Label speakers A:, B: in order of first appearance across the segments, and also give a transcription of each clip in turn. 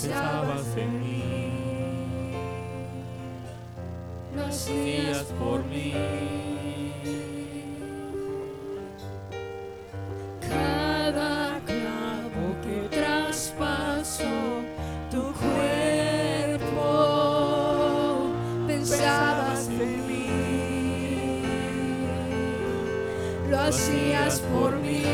A: pensabas en mí, lo hacías por mí. Cada clavo que traspasó tu cuerpo, pensabas en mí, lo hacías por mí.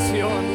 A: oración.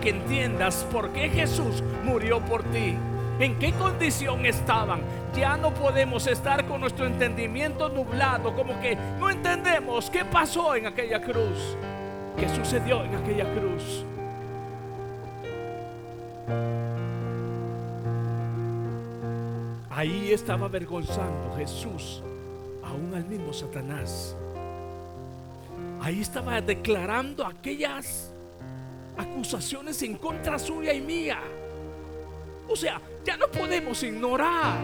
A: Que
B: entiendas por qué Jesús murió por ti. ¿En qué condición estaban? Ya no podemos estar con nuestro entendimiento nublado, como que no entendemos qué pasó en aquella cruz, qué sucedió en aquella cruz. Ahí estaba avergonzando Jesús aún al mismo Satanás. Ahí estaba declarando aquellas acusaciones en contra suya y mía. O sea, ya no podemos ignorar.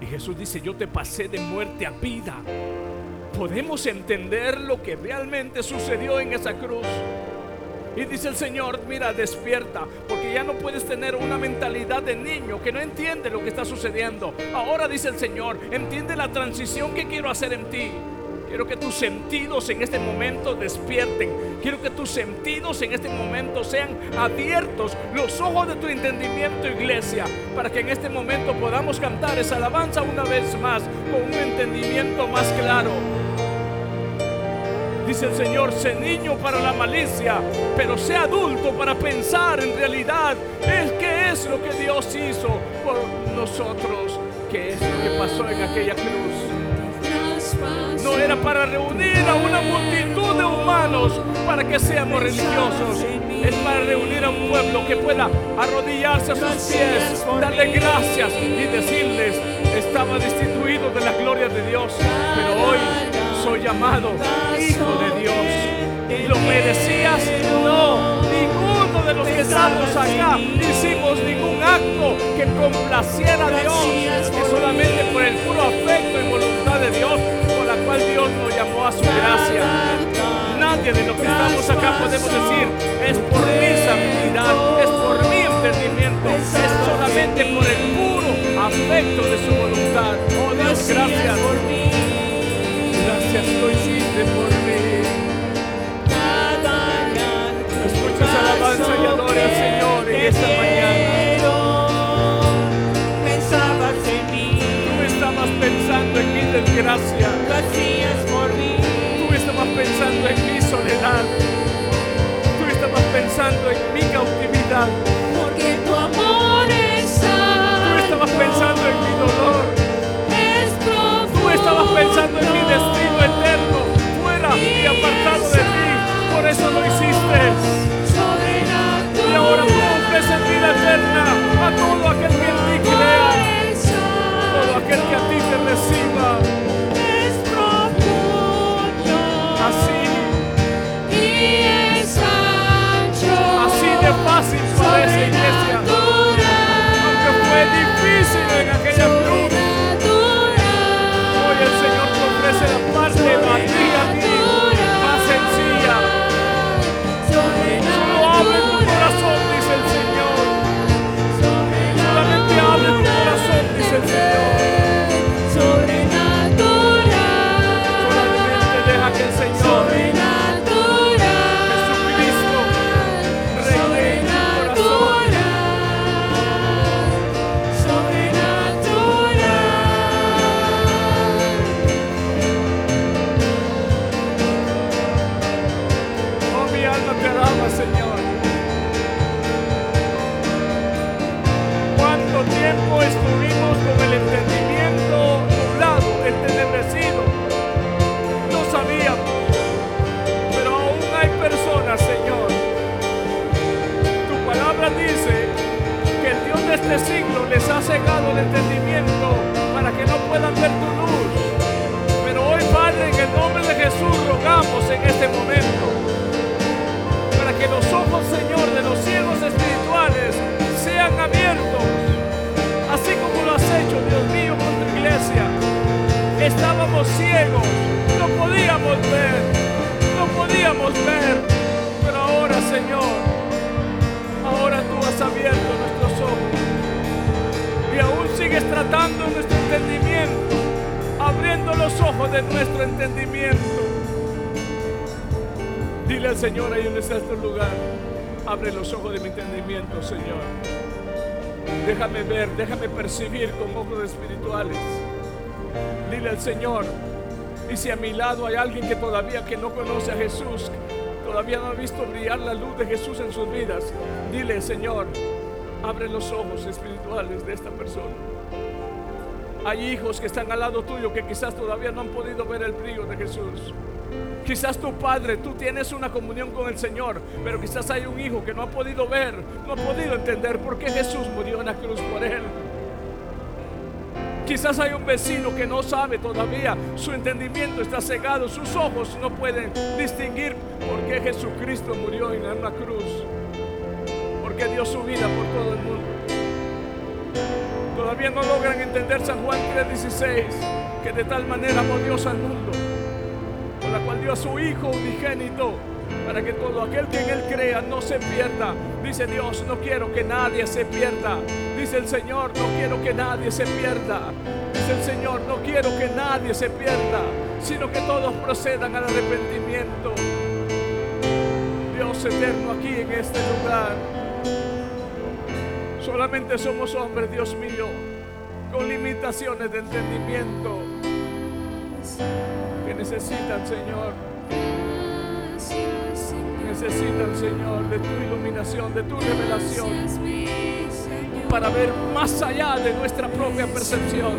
B: Y Jesús dice, yo te pasé de muerte a vida. Podemos entender lo que realmente sucedió en esa cruz. Y dice el Señor, mira, despierta, porque ya no puedes tener una mentalidad de niño que no entiende lo que está sucediendo. Ahora dice el Señor, entiende la transición que quiero hacer en ti. Quiero que tus sentidos en este momento despierten. Quiero que tus sentidos en este momento sean abiertos. Los ojos de tu entendimiento, iglesia. Para que en este momento podamos cantar esa alabanza una vez más. Con un entendimiento más claro. Dice el Señor, sé niño para la malicia, pero sé adulto para pensar en realidad es que es lo que Dios hizo por nosotros qué es lo que pasó en aquella cruz. No era para reunir a una multitud de humanos para que seamos religiosos. Es para reunir a un pueblo que pueda arrodillarse a sus pies, darle gracias y decirles, estaba destituido de la gloria de Dios, pero hoy soy llamado Hijo de Dios. ¿Lo merecías? No. Ninguno de los que estamos acá hicimos ningún acto que complaciera a Dios, que solamente por el puro afecto y voluntad de Dios, cual Dios nos llamó a su gracia. Nadie de los que estamos acá podemos decir, es por mi santidad, es por mi entendimiento, es solamente por el puro afecto de su voluntad. Oh Dios, gracias. Gracias lo hiciste por mí. Escucha esa alabanza y adore al Señor en esta mañana.
C: En
B: desgracia.
C: lo hacías por mí.
B: Tú estabas pensando en mi soledad. Tú estabas pensando en mi cautividad.
A: Porque tu amor es
B: Tú
A: santo,
B: estabas pensando en mi dolor.
A: es profundo.
B: Tú estabas pensando en mi destino eterno, fuera y apartado de ti. Por eso lo hiciste. Y ahora tú ofreces vida eterna cegado el entendimiento para que no puedan ver tu luz. Pero hoy, Padre, en el nombre de Jesús, rogamos en este momento para que los ojos, Señor, de los ciegos espirituales sean abiertos, así como lo has hecho, Dios mío, con iglesia. Estábamos ciegos, no podíamos ver, no podíamos ver, pero ahora, Señor, ahora tú has abierto nuestros ojos y aún sigues tratando nuestro entendimiento, abriendo los ojos de nuestro entendimiento. Dile al Señor ahí donde está este lugar, abre los ojos de mi entendimiento, Señor. Déjame ver, déjame percibir con ojos espirituales. Dile al Señor, y si a mi lado hay alguien que todavía que no conoce a Jesús, todavía no ha visto brillar la luz de Jesús en sus vidas, dile, Señor, abre los ojos espirituales de esta persona. Hay hijos que están al lado tuyo que quizás todavía no han podido ver el brillo de Jesús. Quizás tu padre, tú tienes una comunión con el Señor, pero quizás hay un hijo que no ha podido ver, no ha podido entender por qué Jesús murió en la cruz por él. Quizás hay un vecino que no sabe todavía, su entendimiento está cegado, sus ojos no pueden distinguir por qué Jesucristo murió en una cruz, porque dio su vida por todo el mundo. Todavía no logran entender San Juan 3:16, que de tal manera amó Dios al mundo, por la cual dio a su Hijo unigénito, para que todo aquel que en Él crea no se pierda. Dice Dios, no quiero que nadie se pierda. Dice el Señor, no quiero que nadie se pierda. Dice el Señor, no quiero que nadie se pierda, sino que todos procedan al arrepentimiento. Dios eterno aquí en este lugar. Solamente somos hombres, Dios mío, con limitaciones de entendimiento que necesitan, Señor, necesitan, Señor, de tu iluminación, de tu revelación. Para ver más allá de nuestra propia percepción.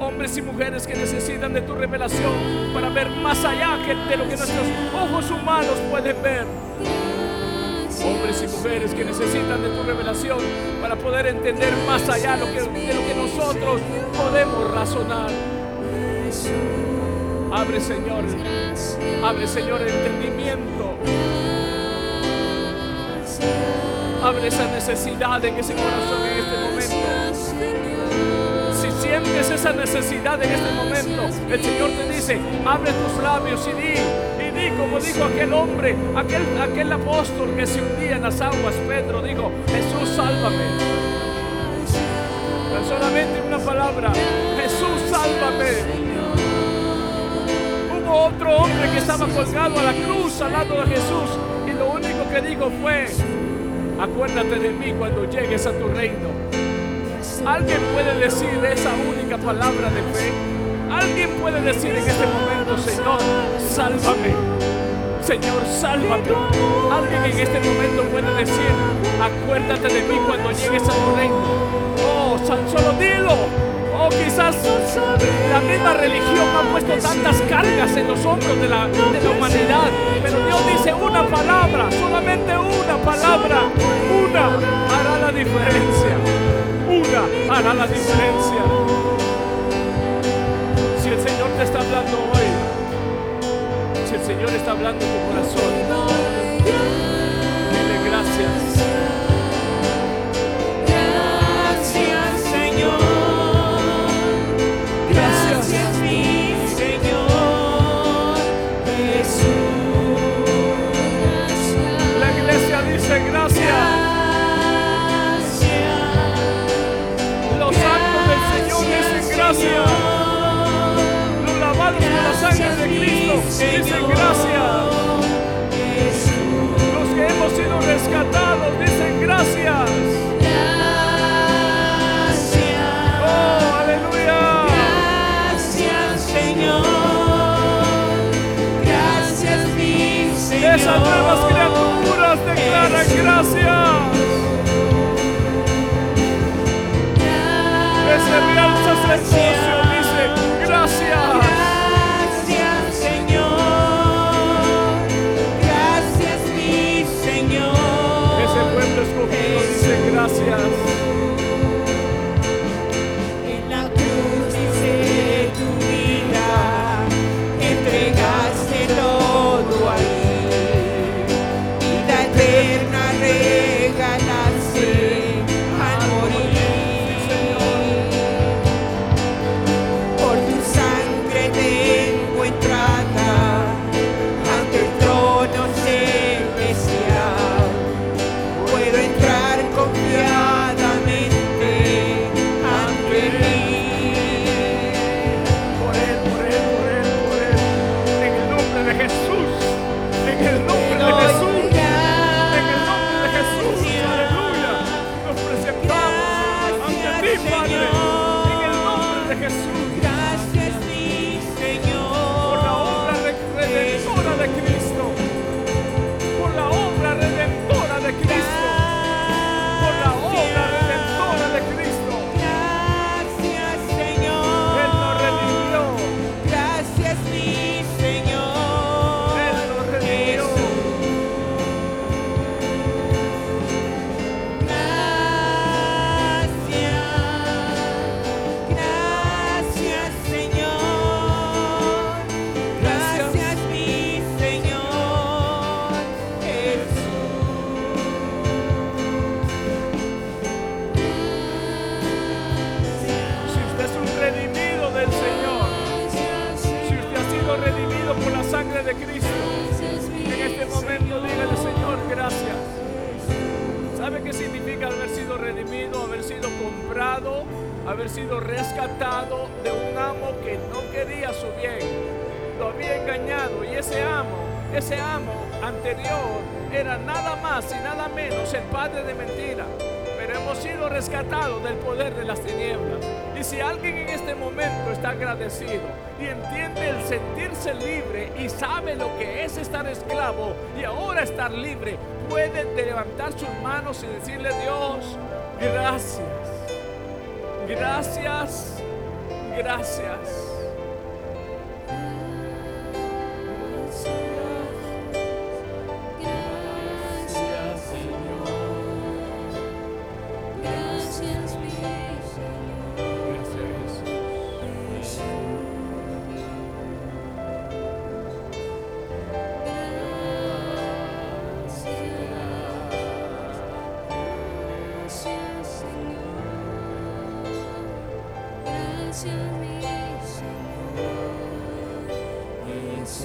B: Hombres y mujeres que necesitan de tu revelación para ver más allá de lo que nuestros ojos humanos pueden ver. Hombres y mujeres que necesitan de tu revelación para poder entender más allá lo que- de lo que nosotros podemos razonar. Abre, Señor, abre, Señor, el entendimiento. Abre esa necesidad en ese corazón en este momento. Si sientes esa necesidad en este momento, el Señor te dice, abre tus labios y di como dijo aquel hombre, aquel, aquel apóstol que se hundía en las aguas, Pedro dijo, Jesús, sálvame. Solamente una palabra, Jesús, sálvame. Hubo otro hombre que estaba colgado a la cruz al lado de Jesús y lo único que dijo fue, acuérdate de mí cuando llegues a tu reino. ¿Alguien puede decir esa única palabra de fe? ¿Alguien puede decir en este momento, Señor, sálvame? Señor, sálvame. Alguien en este momento puede decir, acuérdate de mí cuando llegues a tu reino. Oh, solo dilo. Oh, quizás la misma religión ha puesto tantas cargas en los hombros de la, de la humanidad. Pero Dios dice una palabra, solamente una palabra. Una hará la diferencia. Una hará la diferencia. Te está hablando hoy, si el Señor está hablando tu corazón, dile. Gracias, Cristo dicen gracias. Los que hemos sido rescatados dicen gracias. Oh, aleluya.
C: Gracias, Señor. Gracias, mi Señor.
B: Esas nuevas criaturas declaran gracias. Real sacerdocio gracias.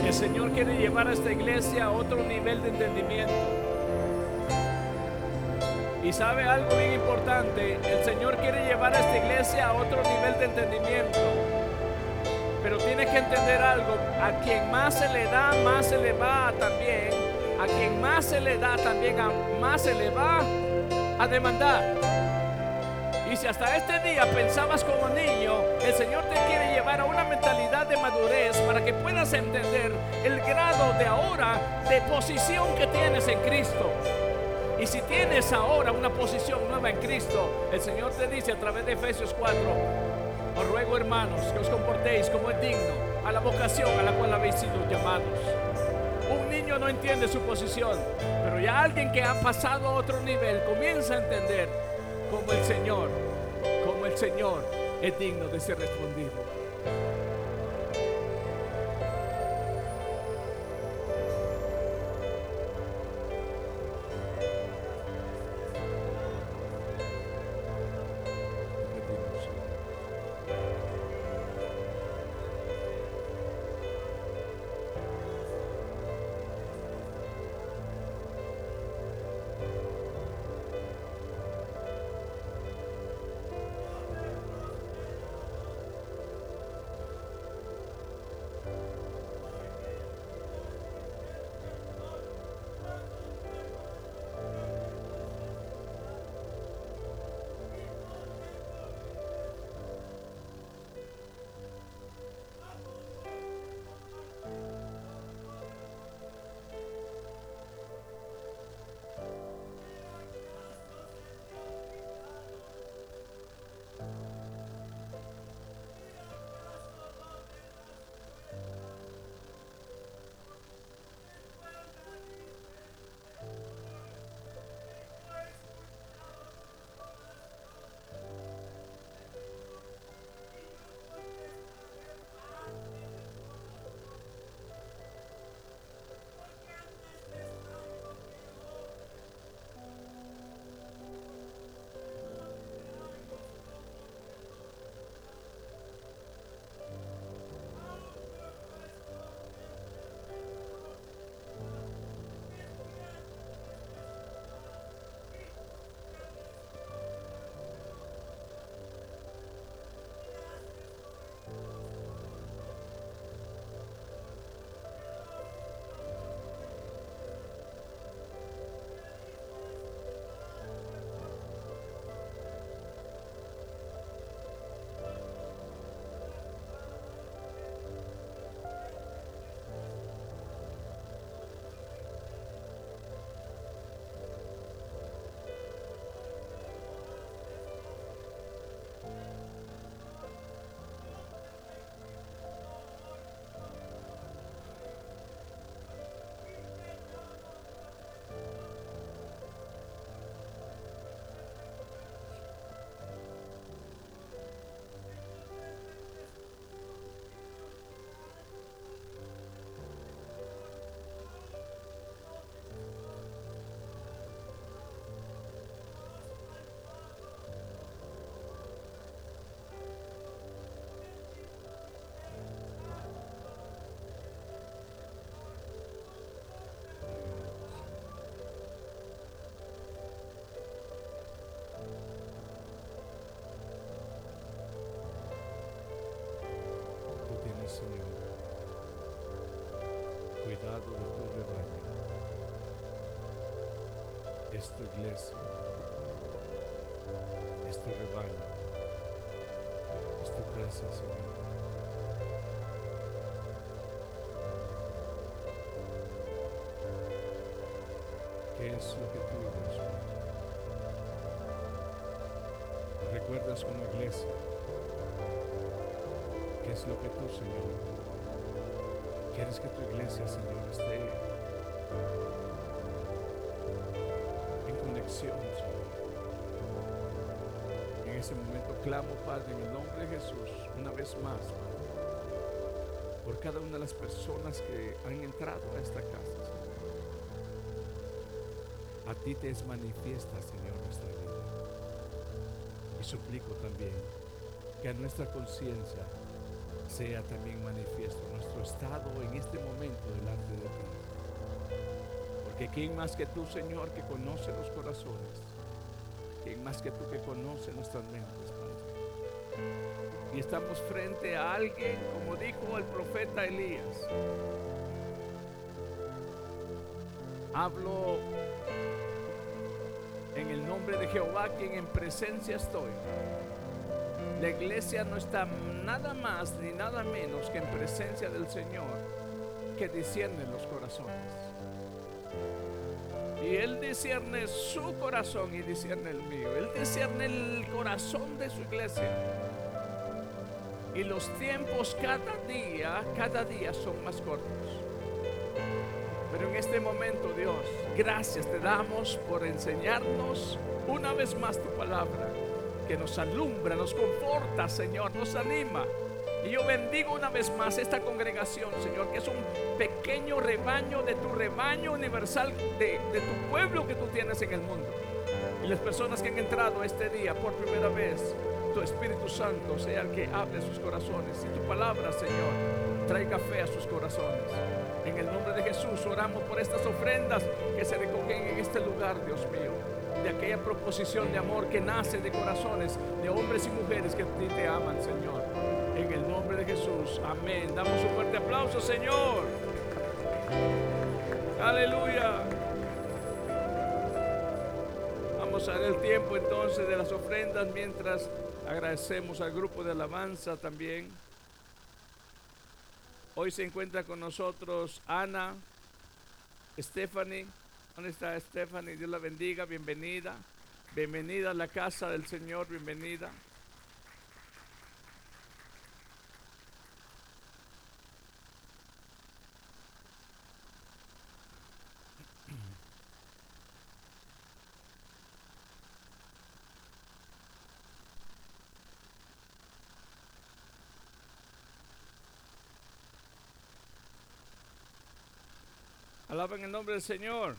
C: El Señor
B: quiere llevar a esta iglesia a otro nivel de entendimiento. Y sabe algo bien importante, el Señor quiere llevar a esta iglesia a otro nivel de entendimiento. Pero tiene que entender algo, a quien más se le da, más se le va también. A quien más se le da también, más se le va a demandar. Y si hasta este día pensabas como niño, el Señor te quiere llevar a una mentalidad de madurez para que puedas entender el grado de ahora de posición que tienes en Cristo. Y si tienes ahora una posición nueva en Cristo, el Señor te dice a través de Efesios 4, os ruego hermanos que os comportéis como es digno a la vocación a la cual habéis sido llamados. No entiende su posición, pero ya alguien que ha pasado a otro nivel comienza a entender como el Señor, como el Señor es digno de ser respondido. Es tu iglesia, es tu rebaño. Es tu gracia, Señor. ¿Qué es lo que tú, Dios recuerdas como iglesia? ¿Qué es lo que tú, Señor, quieres que tu iglesia, Señor, esté Señor? En ese momento clamo, Padre, en el nombre de Jesús, una vez más, por cada una de las personas que han entrado a esta casa. A ti te es manifiesta, Señor, nuestra vida. Y suplico también que a nuestra conciencia sea también manifiesto nuestro estado en este momento delante de ti. Porque ¿quién más que tú, Señor, que conoce los corazones? ¿Quién más que tú que conoce nuestras mentes, Padre? Y estamos frente a alguien, como dijo el profeta Elías. Hablo en el nombre de Jehová, quien en presencia estoy. La iglesia no está nada más ni nada menos que en presencia del Señor, que discierne los corazones. Y Él discierne su corazón y discierne el mío. Él discierne el corazón de su iglesia. Y los tiempos cada día, cada día son más cortos. Pero en este momento, Dios, gracias te damos por enseñarnos una vez más tu palabra, que nos alumbra, nos conforta, Señor, nos anima. Y yo bendigo una vez más esta congregación, Señor, que es un pequeño rebaño de tu rebaño universal, de, tu pueblo que tú tienes en el mundo. Y las personas que han entrado este día por primera vez, tu Espíritu Santo sea el que hable sus corazones. Y tu palabra, Señor, traiga fe a sus corazones. En el nombre de Jesús oramos por estas ofrendas que se recogen en este lugar, Dios mío. De aquella proposición de amor que nace de corazones de hombres y mujeres que a ti te aman, Señor. En el nombre de Jesús. Amén. Damos un fuerte aplauso, Señor. Aleluya. Vamos a dar el tiempo entonces de las ofrendas mientras agradecemos al grupo de alabanza también. Hoy se encuentra con nosotros Ana, Stephanie. ¿Dónde está Stephanie? Dios la bendiga, bienvenida. Bienvenida a la casa del Señor, bienvenida. Alaben el nombre del Señor.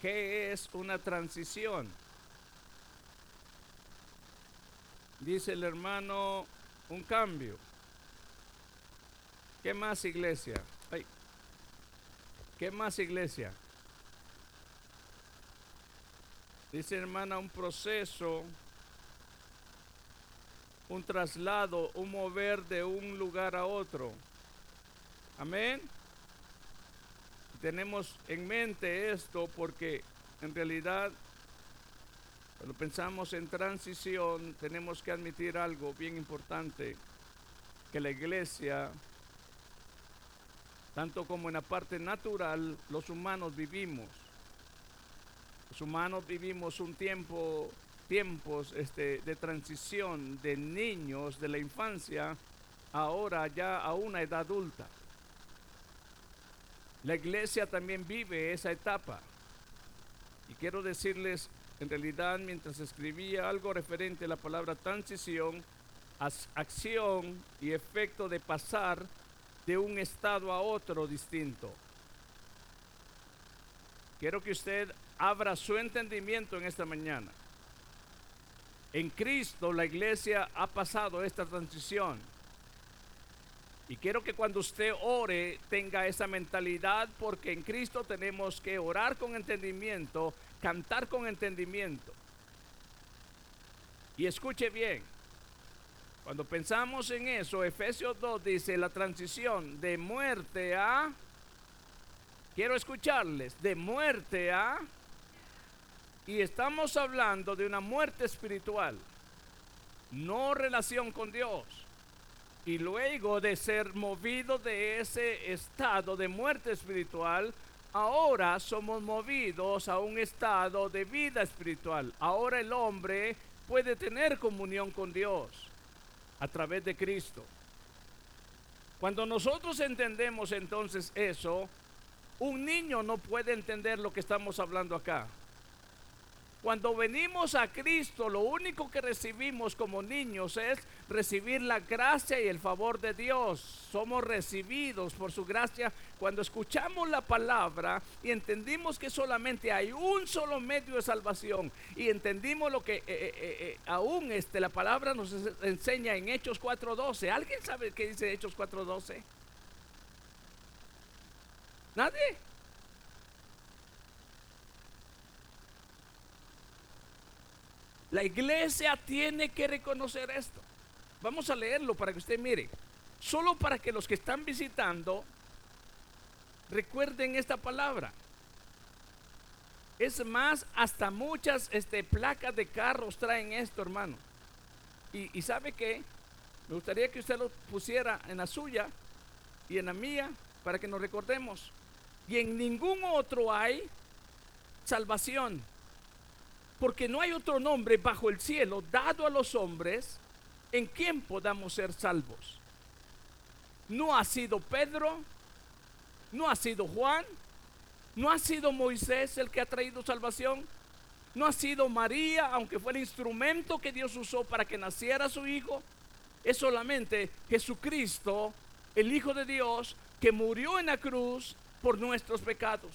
B: ¿Qué es una transición? Dice el hermano, un cambio. ¿Qué más iglesia? ¿Qué más iglesia? Dice hermana, un proceso, un traslado, un mover de un lugar a otro. Amén. Tenemos en mente esto porque en realidad cuando pensamos en transición, tenemos que admitir algo bien importante, que la iglesia, tanto como en la parte natural, los humanos vivimos. Los humanos vivimos un tiempo, tiempos este, de transición de niños de la infancia, ahora ya a una edad adulta. La iglesia también vive esa etapa. Y quiero decirles en realidad mientras escribía algo referente a la palabra transición, acción y efecto de pasar de un estado a otro distinto. Quiero que usted abra su entendimiento en esta mañana. En Cristo la iglesia ha pasado esta transición. Y quiero que cuando usted ore tenga esa mentalidad porque en Cristo tenemos que orar con entendimiento, cantar con entendimiento. Y escuche bien, cuando pensamos en eso, Efesios 2 dice la transición de muerte a, quiero escucharles, de muerte a, y estamos hablando de una muerte espiritual, no relación con Dios. Y luego de ser movido de ese estado de muerte espiritual, ahora somos movidos a un estado de vida espiritual. Ahora el hombre puede tener comunión con Dios a través de Cristo. Cuando nosotros entendemos entonces eso, un niño no puede entender lo que estamos hablando acá. Cuando venimos a Cristo, lo único que recibimos como niños es recibir la gracia y el favor de Dios. Somos recibidos por su gracia cuando escuchamos la palabra y entendimos que solamente hay un solo medio de salvación y entendimos lo que eh, eh, eh, aún este, la palabra nos enseña en Hechos 4.12. ¿Alguien sabe qué dice Hechos 4.12? ¿Nadie? La iglesia tiene que reconocer esto. Vamos a leerlo para que usted mire. Solo para que los que están visitando recuerden esta palabra. Es más, hasta muchas este, placas de carros traen esto, hermano. Y, y sabe qué? Me gustaría que usted lo pusiera en la suya y en la mía para que nos recordemos. Y en ningún otro hay salvación porque no hay otro nombre bajo el cielo dado a los hombres en quien podamos ser salvos. No ha sido Pedro, no ha sido Juan, no ha sido Moisés el que ha traído salvación, no ha sido María, aunque fue el instrumento que Dios usó para que naciera su hijo, es solamente Jesucristo, el Hijo de Dios, que murió en la cruz por nuestros pecados.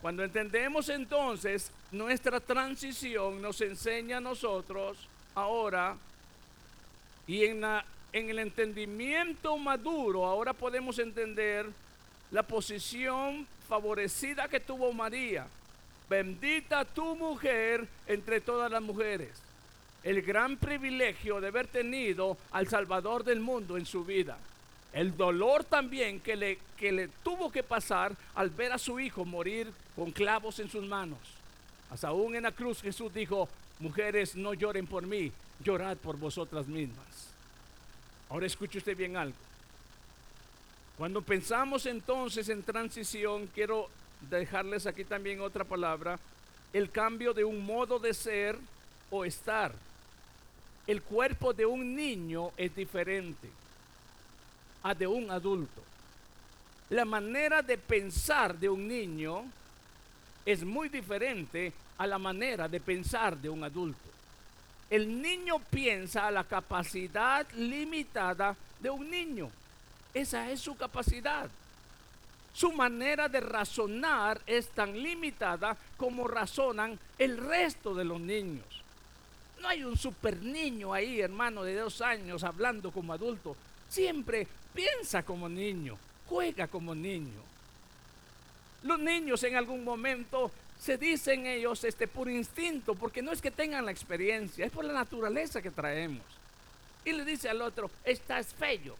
B: Cuando entendemos entonces nuestra transición, nos enseña a nosotros ahora y en, el entendimiento maduro, ahora podemos entender la posición favorecida que tuvo María. Bendita tu mujer entre todas las mujeres. El gran privilegio de haber tenido al Salvador del mundo en su vida el dolor también que le, que le tuvo que pasar al ver a su hijo morir con clavos en sus manos. Hasta aún en la cruz Jesús dijo, mujeres no lloren por mí, llorad por vosotras mismas. Ahora escuche usted bien algo. Cuando pensamos entonces en transición, quiero dejarles aquí también otra palabra, el cambio de un modo de ser o estar. El cuerpo de un niño es diferente a de un adulto. La manera de pensar de un niño es muy diferente a la manera de pensar de un adulto. El niño piensa a la capacidad limitada de un niño. Esa es su capacidad. Su manera de razonar es tan limitada como razonan el resto de los niños. No hay un super niño ahí, hermano, de dos años hablando como adulto. Siempre piensa como niño, juega como niño. Los niños en algún momento se dicen ellos este por instinto, porque no es que tengan la experiencia, es por la naturaleza que traemos. Y le dice al otro, estás feo.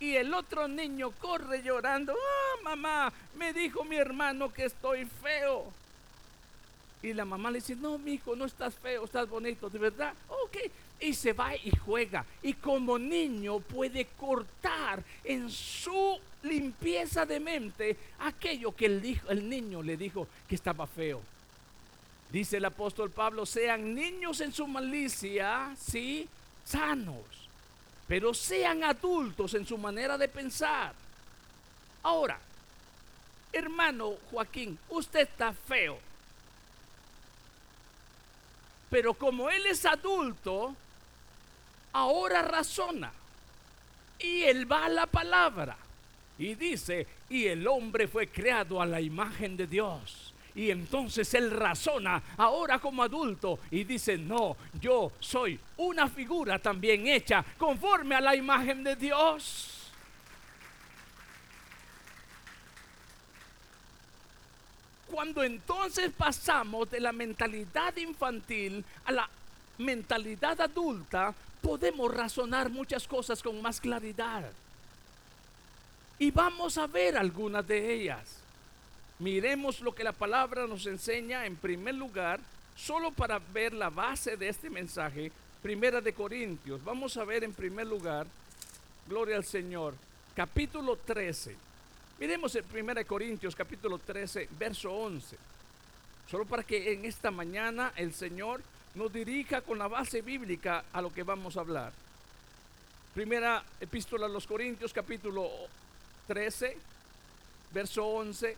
B: Y el otro niño corre llorando, ah, mamá, me dijo mi hermano que estoy feo. Y la mamá le dice, no, mi hijo, no estás feo, estás bonito, ¿de verdad? Ok, y se va y juega. Y como niño puede cortar en su limpieza de mente aquello que el, el niño le dijo que estaba feo. Dice el apóstol Pablo, sean niños en su malicia, sí, sanos, pero sean adultos en su manera de pensar. Ahora, hermano Joaquín, usted está feo. Pero como él es adulto, ahora razona. Y él va a la palabra. Y dice, y el hombre fue creado a la imagen de Dios. Y entonces él razona ahora como adulto y dice, no, yo soy una figura también hecha conforme a la imagen de Dios. Cuando entonces pasamos de la mentalidad infantil a la mentalidad adulta, podemos razonar muchas cosas con más claridad. Y vamos a ver algunas de ellas. Miremos lo que la palabra nos enseña en primer lugar, solo para ver la base de este mensaje, Primera de Corintios. Vamos a ver en primer lugar, gloria al Señor, capítulo 13. Miremos en Primera de Corintios, capítulo 13, verso 11. Solo para que en esta mañana el Señor nos dirija con la base bíblica a lo que vamos a hablar. Primera epístola a los Corintios, capítulo 13, verso 11.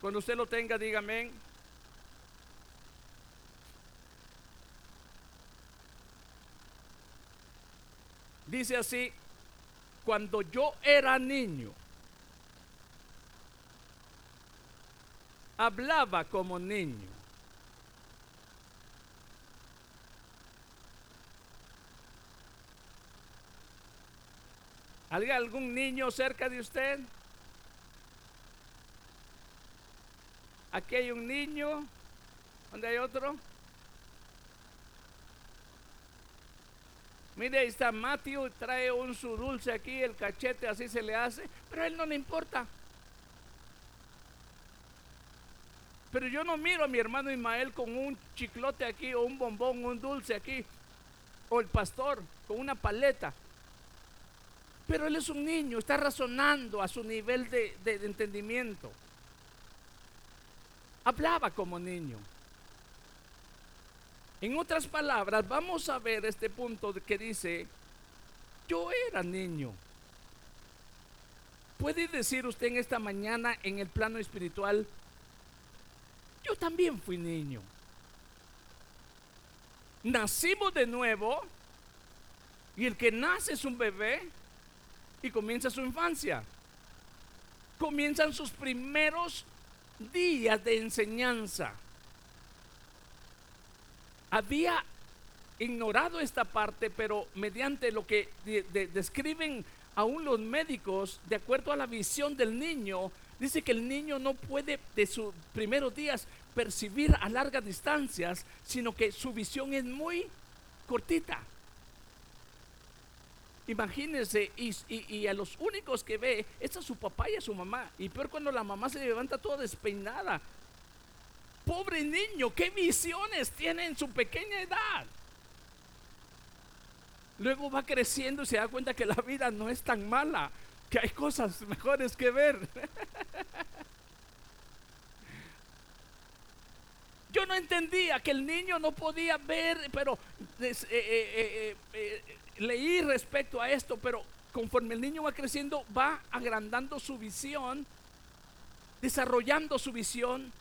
B: Cuando usted lo tenga, dígame. Dice así, cuando yo era niño, hablaba como niño. ¿Hay algún niño cerca de usted? Aquí hay un niño. ¿Dónde hay otro? Mire, ahí está Matthew, trae un su dulce aquí, el cachete así se le hace, pero a él no le importa. Pero yo no miro a mi hermano Ismael con un chiclote aquí, o un bombón, un dulce aquí, o el pastor con una paleta. Pero él es un niño, está razonando a su nivel de, entendimiento. Hablaba como niño. En otras palabras, vamos a ver este punto que dice, yo era niño. ¿Puede decir usted en esta mañana en el plano espiritual, yo también fui niño? Nacimos de nuevo y el que nace es un bebé y comienza su infancia. Comienzan sus primeros días de enseñanza. Había ignorado esta parte, pero mediante lo que de- de- describen aún los médicos, de acuerdo a la visión del niño, dice que el niño no puede de sus primeros días percibir a largas distancias, sino que su visión es muy cortita. Imagínense, y, y- y a los únicos que ve es a su papá y a su mamá. Y peor cuando la mamá se levanta toda despeinada. Pobre niño, ¿qué visiones tiene en su pequeña edad? Luego va creciendo y se da cuenta que la vida no es tan mala, que hay cosas mejores que ver. Yo no entendía que el niño no podía ver, pero eh, eh, eh, leí respecto a esto, pero conforme el niño va creciendo, va agrandando su visión, desarrollando su visión.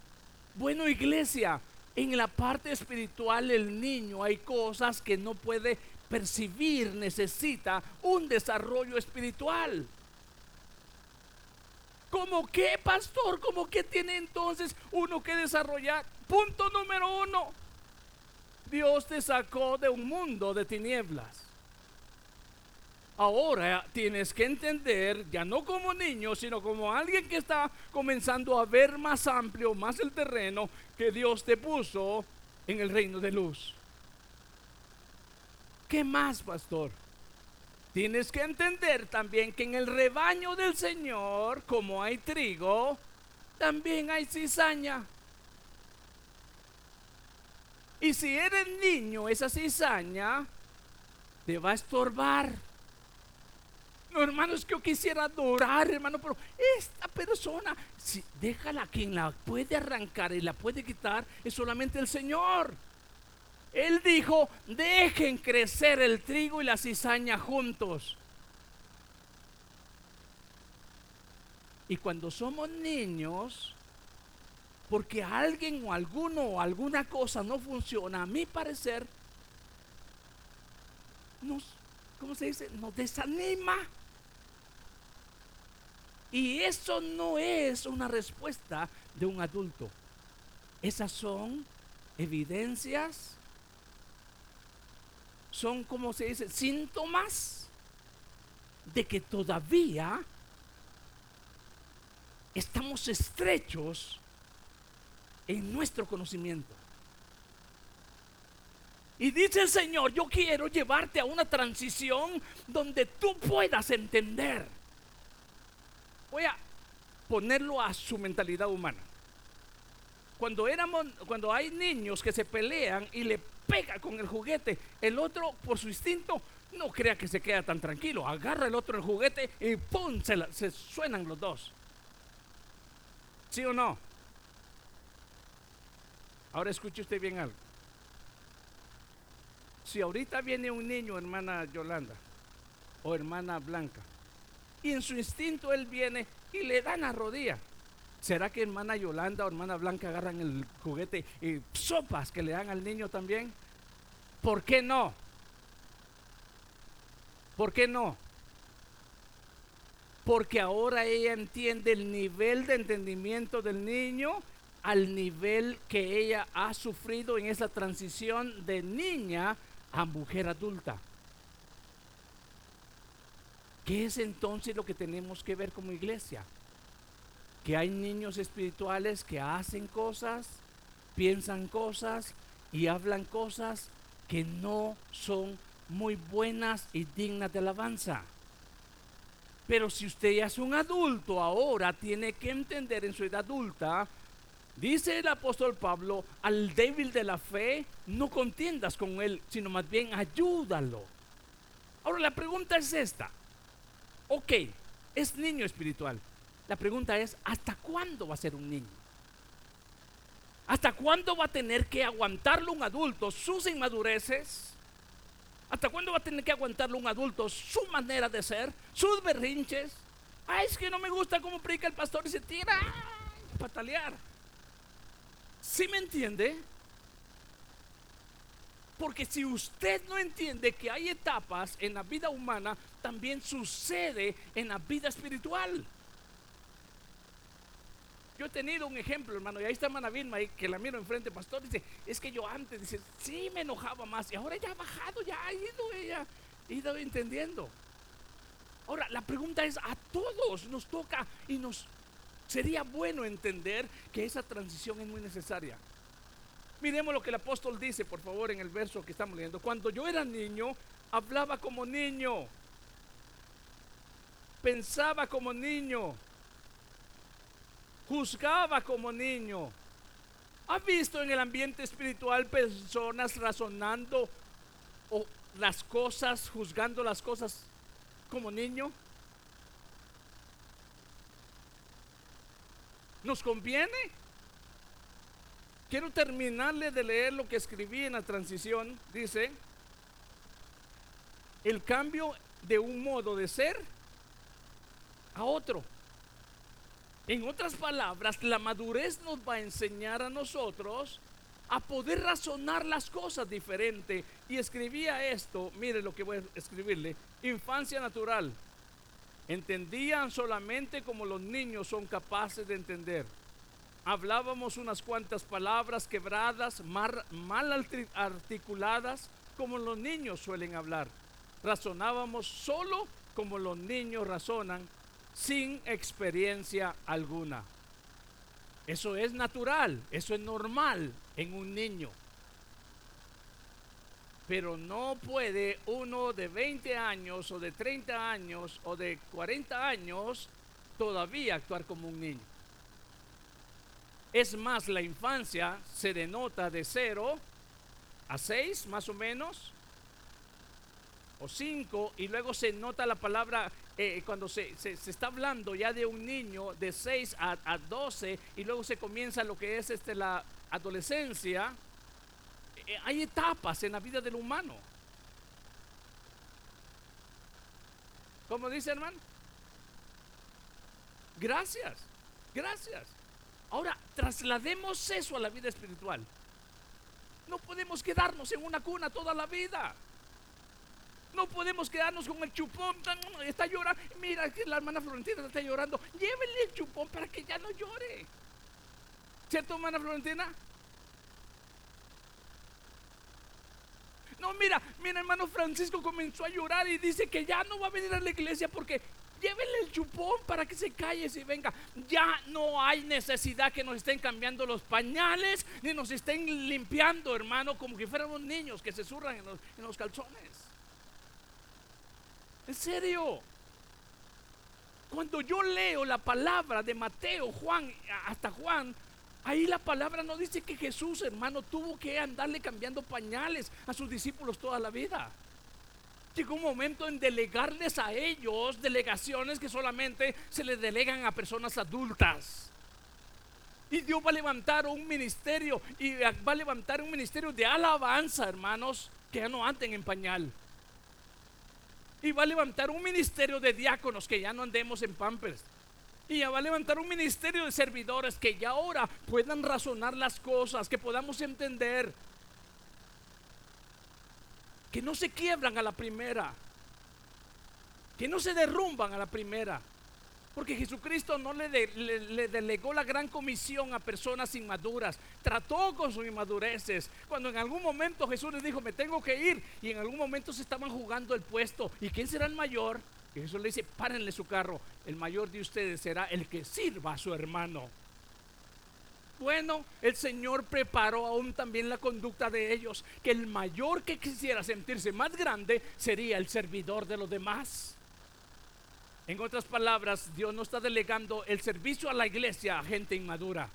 B: Bueno, iglesia, en la parte espiritual el niño hay cosas que no puede percibir, necesita un desarrollo espiritual. ¿Cómo qué, pastor? ¿Cómo que tiene entonces uno que desarrollar? Punto número uno. Dios te sacó de un mundo de tinieblas. Ahora tienes que entender, ya no como niño, sino como alguien que está comenzando a ver más amplio, más el terreno que Dios te puso en el reino de luz. ¿Qué más, pastor? Tienes que entender también que en el rebaño del Señor, como hay trigo, también hay cizaña. Y si eres niño, esa cizaña te va a estorbar. No, hermano, es que yo quisiera adorar, hermano, pero esta persona, si déjala, quien la puede arrancar y la puede quitar es solamente el Señor. Él dijo, dejen crecer el trigo y la cizaña juntos. Y cuando somos niños, porque alguien o alguno o alguna cosa no funciona, a mi parecer, nos, ¿cómo se dice? Nos desanima. Y eso no es una respuesta de un adulto. Esas son evidencias, son como se dice, síntomas de que todavía estamos estrechos en nuestro conocimiento. Y dice el Señor, yo quiero llevarte a una transición donde tú puedas entender. Voy a ponerlo a su mentalidad humana. Cuando éramos, cuando hay niños que se pelean y le pega con el juguete, el otro por su instinto no crea que se queda tan tranquilo. Agarra el otro el juguete y ¡pum! Se, se suenan los dos. ¿Sí o no? Ahora escuche usted bien algo. Si ahorita viene un niño, hermana Yolanda, o hermana Blanca, y en su instinto él viene y le dan a rodilla. ¿Será que hermana Yolanda o hermana Blanca agarran el juguete y sopas que le dan al niño también? ¿Por qué no? ¿Por qué no? Porque ahora ella entiende el nivel de entendimiento del niño al nivel que ella ha sufrido en esa transición de niña a mujer adulta. ¿Qué es entonces lo que tenemos que ver como iglesia? Que hay niños espirituales que hacen cosas, piensan cosas y hablan cosas que no son muy buenas y dignas de alabanza. Pero si usted ya es un adulto ahora, tiene que entender en su edad adulta, dice el apóstol Pablo, al débil de la fe, no contiendas con él, sino más bien ayúdalo. Ahora la pregunta es esta. Ok, es niño espiritual. La pregunta es, ¿hasta cuándo va a ser un niño? ¿Hasta cuándo va a tener que aguantarlo un adulto sus inmadureces? ¿Hasta cuándo va a tener que aguantarlo un adulto su manera de ser, sus berrinches? Ay, es que no me gusta cómo predica el pastor y se tira a patalear. ¿Sí me entiende? Porque si usted no entiende que hay etapas en la vida humana, también sucede en la vida espiritual. Yo he tenido un ejemplo, hermano, y ahí está hermana Vilma, que la miro enfrente, pastor, dice, es que yo antes, dice, sí me enojaba más, y ahora ya ha bajado, ya ha ido ella, ha ido entendiendo. Ahora, la pregunta es, a todos nos toca y nos sería bueno entender que esa transición es muy necesaria. Miremos lo que el apóstol dice, por favor, en el verso que estamos leyendo. Cuando yo era niño, hablaba como niño, pensaba como niño, juzgaba como niño. ¿Ha visto en el ambiente espiritual personas razonando o las cosas, juzgando las cosas como niño? ¿Nos conviene? Quiero terminarle de leer lo que escribí en la transición. Dice, el cambio de un modo de ser a otro. En otras palabras, la madurez nos va a enseñar a nosotros a poder razonar las cosas diferente. Y escribía esto, mire lo que voy a escribirle, infancia natural. Entendían solamente como los niños son capaces de entender. Hablábamos unas cuantas palabras quebradas, mal arti- articuladas, como los niños suelen hablar. Razonábamos solo como los niños razonan, sin experiencia alguna. Eso es natural, eso es normal en un niño. Pero no puede uno de 20 años o de 30 años o de 40 años todavía actuar como un niño. Es más, la infancia se denota de 0 a 6 más o menos, o 5, y luego se nota la palabra eh, cuando se, está hablando ya de un niño de 6 a, a 12, y luego se comienza lo que es este, la adolescencia. Eh, hay etapas en la vida del humano. ¿Cómo dice hermano? Gracias, gracias. Ahora, traslademos eso a la vida espiritual. No podemos quedarnos en una cuna toda la vida. No podemos quedarnos con el chupón. Está llorando. Mira que la hermana Florentina está llorando. Llévenle el chupón para que ya no llore. ¿Cierto, hermana Florentina? No, mira, mira, hermano Francisco comenzó a llorar y dice que ya no va a venir a la iglesia porque llévenle el chupón para que se calle y venga. Ya no hay necesidad que nos estén cambiando los pañales ni nos estén limpiando, hermano, como que fuéramos niños que se zurran en los, en los calzones. En serio. Cuando yo leo la palabra de Mateo, Juan, hasta Juan, Ahí la palabra no dice que Jesús, hermano, tuvo que andarle cambiando pañales a sus discípulos toda la vida. Llegó un momento en delegarles a ellos delegaciones que solamente se les delegan a personas adultas. Y Dios va a levantar un ministerio y va a levantar un ministerio de alabanza, hermanos, que ya no anden en pañal. Y va a levantar un ministerio de diáconos que ya no andemos en pampers. Y ya va a levantar un ministerio de servidores que ya ahora puedan razonar las cosas, que podamos entender. Que no se quiebran a la primera. Que no se derrumban a la primera. Porque Jesucristo no le, le, delegó la gran comisión a personas inmaduras. Trató con sus inmadureces. Cuando en algún momento Jesús les dijo, me tengo que ir. Y en algún momento se estaban jugando el puesto. ¿Y quién será el mayor? Y Jesús le dice, párenle su carro, el mayor de ustedes será el que sirva a su hermano. Bueno, el Señor preparó aún también la conducta de ellos, que el mayor que quisiera sentirse más grande sería el servidor de los demás. En otras palabras, Dios no está delegando el servicio a la iglesia a gente inmadura.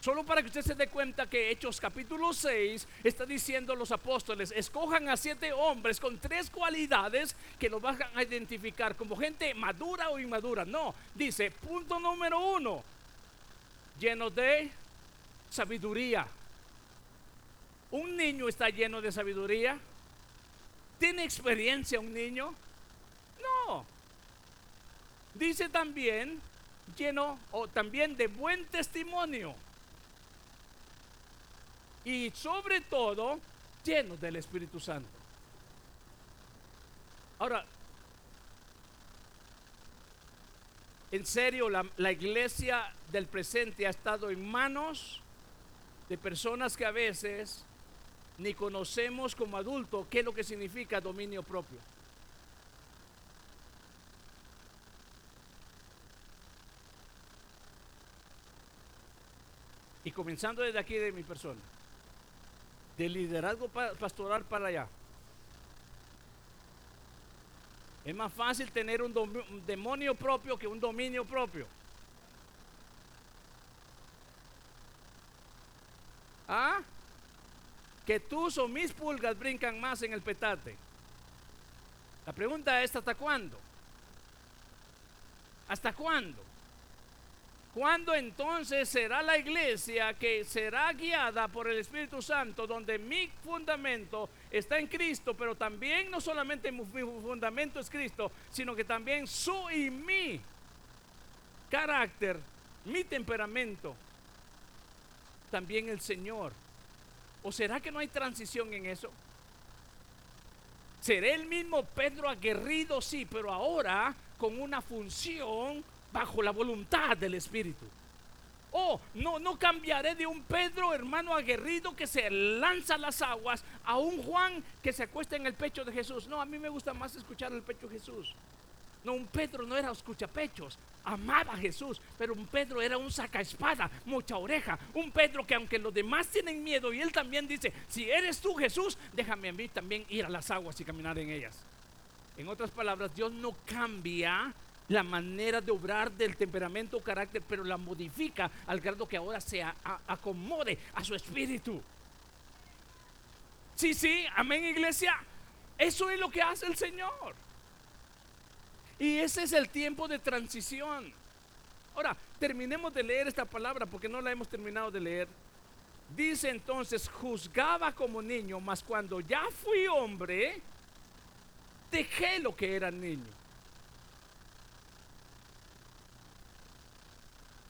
B: Solo para que usted se dé cuenta que Hechos capítulo 6 está diciendo los apóstoles, escojan a siete hombres con tres cualidades que los van a identificar como gente madura o inmadura. No, dice, punto número uno, lleno de sabiduría. Un niño está lleno de sabiduría. ¿Tiene experiencia un niño? No. Dice también lleno o también de buen testimonio y sobre todo llenos del Espíritu Santo. Ahora, en serio, la, iglesia del presente ha estado en manos de personas que a veces ni conocemos como adultos qué es lo que significa dominio propio. Y comenzando desde aquí de mi persona de liderazgo pastoral para allá. Es más fácil tener un, demonio propio que un dominio propio. ¿Ah? Que tus o mis pulgas brincan más en el petate. La pregunta es, ¿hasta cuándo? ¿Hasta cuándo? ¿Cuándo entonces será la iglesia que será guiada por el Espíritu Santo, donde mi fundamento está en Cristo, pero también no solamente mi fundamento es Cristo, sino que también su y mi carácter, mi temperamento, también el Señor? ¿O será que no hay transición en eso? ¿Seré el mismo Pedro aguerrido? Sí, pero ahora con una función bajo la voluntad del Espíritu. Oh, no, no cambiaré de un Pedro, hermano aguerrido, que se lanza a las aguas, a un Juan que se acuesta en el pecho de Jesús. No, a mí me gusta más escuchar el pecho de Jesús. No, un Pedro no era escuchapechos, amaba a Jesús, pero un Pedro era un sacaespada, mucha oreja. Un Pedro que aunque los demás tienen miedo y él también dice, si eres tú Jesús, déjame a mí también ir a las aguas y caminar en ellas. En otras palabras, Dios no cambia la manera de obrar del temperamento o carácter, pero la modifica al grado que ahora se acomode a su espíritu. Sí, sí, amén iglesia. Eso es lo que hace el Señor. Y ese es el tiempo de transición. Ahora, terminemos de leer esta palabra porque no la hemos terminado de leer. Dice entonces, juzgaba como niño, mas cuando ya fui hombre, dejé lo que era niño.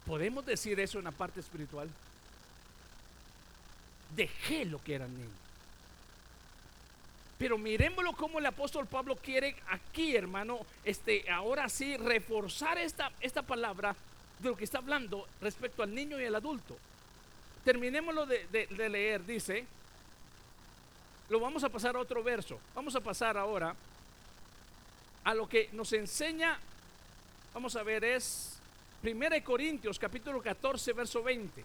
B: ¿Podemos decir eso en la parte espiritual? Dejé lo que era niño. Pero miremoslo como el apóstol Pablo quiere aquí, hermano, este, ahora sí, reforzar esta, esta palabra de lo que está hablando respecto al niño y al adulto. Terminémoslo de- de leer, dice, lo vamos a pasar a otro verso. Vamos a pasar ahora a lo que nos enseña, vamos a ver, es 1 Corintios capítulo 14, verso 20.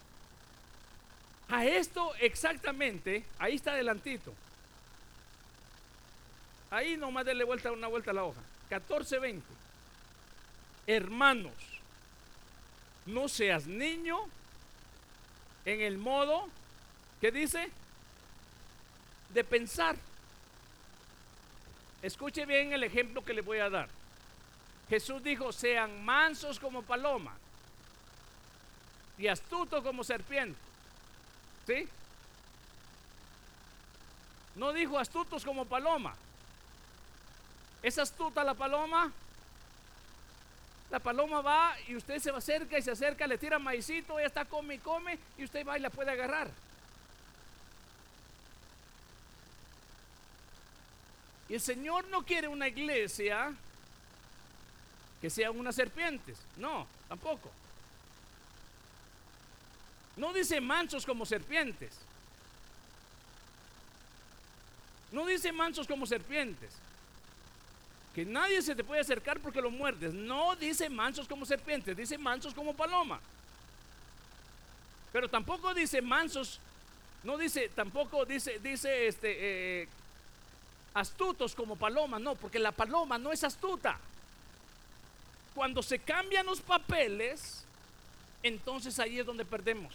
B: A esto exactamente, ahí está adelantito. Ahí nomás dele vuelta una vuelta a la hoja. 14, 20. Hermanos, no seas niño en el modo, ¿qué dice? De pensar. Escuche bien el ejemplo que le voy a dar. Jesús dijo, sean mansos como paloma y astutos como serpiente. ¿Sí? No dijo astutos como paloma. ¿Es astuta la paloma? La paloma va y usted se acerca y se acerca, le tira maicito, ella está come y come y usted va y la puede agarrar. Y el Señor no quiere una iglesia que sean unas serpientes. No, tampoco. No dice mansos como serpientes. No dice mansos como serpientes. Que nadie se te puede acercar porque lo muerdes. No dice mansos como serpientes, dice mansos como paloma. Pero tampoco dice mansos, no dice, tampoco dice, dice este, eh, astutos como paloma, no, porque la paloma no es astuta. Cuando se cambian los papeles, entonces ahí es donde perdemos.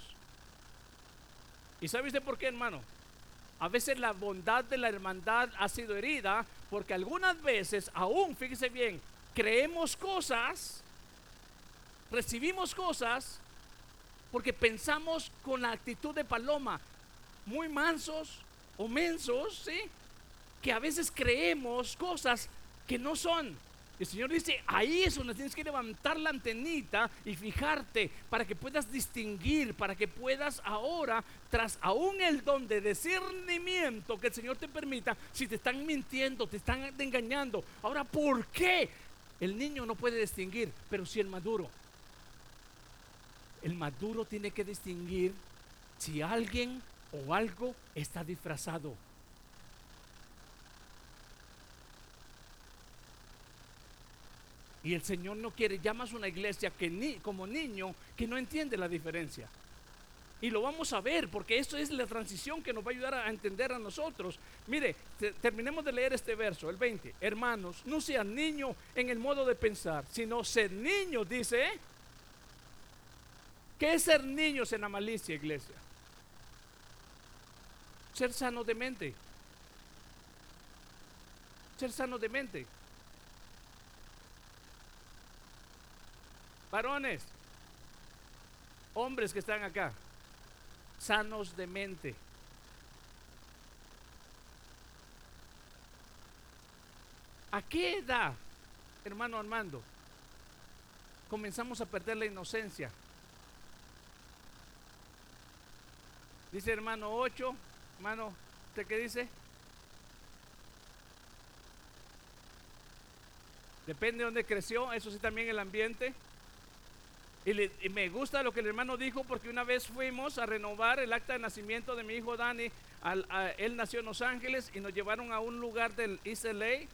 B: ¿Y sabe usted por qué, hermano? A veces la bondad de la hermandad ha sido herida porque algunas veces, aún, fíjese bien, creemos cosas, recibimos cosas porque pensamos con la actitud de paloma, muy mansos o mensos, ¿sí? Que a veces creemos cosas que no son. El Señor dice, ahí es donde tienes que levantar la antenita y fijarte para que puedas distinguir, para que puedas ahora, tras aún el don de discernimiento que el Señor te permita, si te están mintiendo, te están engañando. Ahora, ¿por qué? El niño no puede distinguir, pero si el maduro. El maduro tiene que distinguir si alguien o algo está disfrazado. Y el Señor no quiere, llamas una iglesia que ni, como niño que no entiende la diferencia. Y lo vamos a ver, porque esto es la transición que nos va a ayudar a entender a nosotros. Mire, te- terminemos de leer este verso, el 20. Hermanos, no sean niños en el modo de pensar, sino ser niños, dice. ¿Qué es ser niños en la malicia, iglesia? Ser sano de mente. Ser sano de mente. Varones, hombres que están acá, sanos de mente. ¿A qué edad, hermano Armando, comenzamos a perder la inocencia? Dice hermano 8, hermano, ¿usted qué dice? Depende de dónde creció, eso sí también el ambiente. Y, le- me gusta lo que el hermano dijo porque una vez fuimos a renovar el acta de nacimiento de mi hijo Dani. él nació en Los Ángeles y nos llevaron a un lugar del East LA, eh,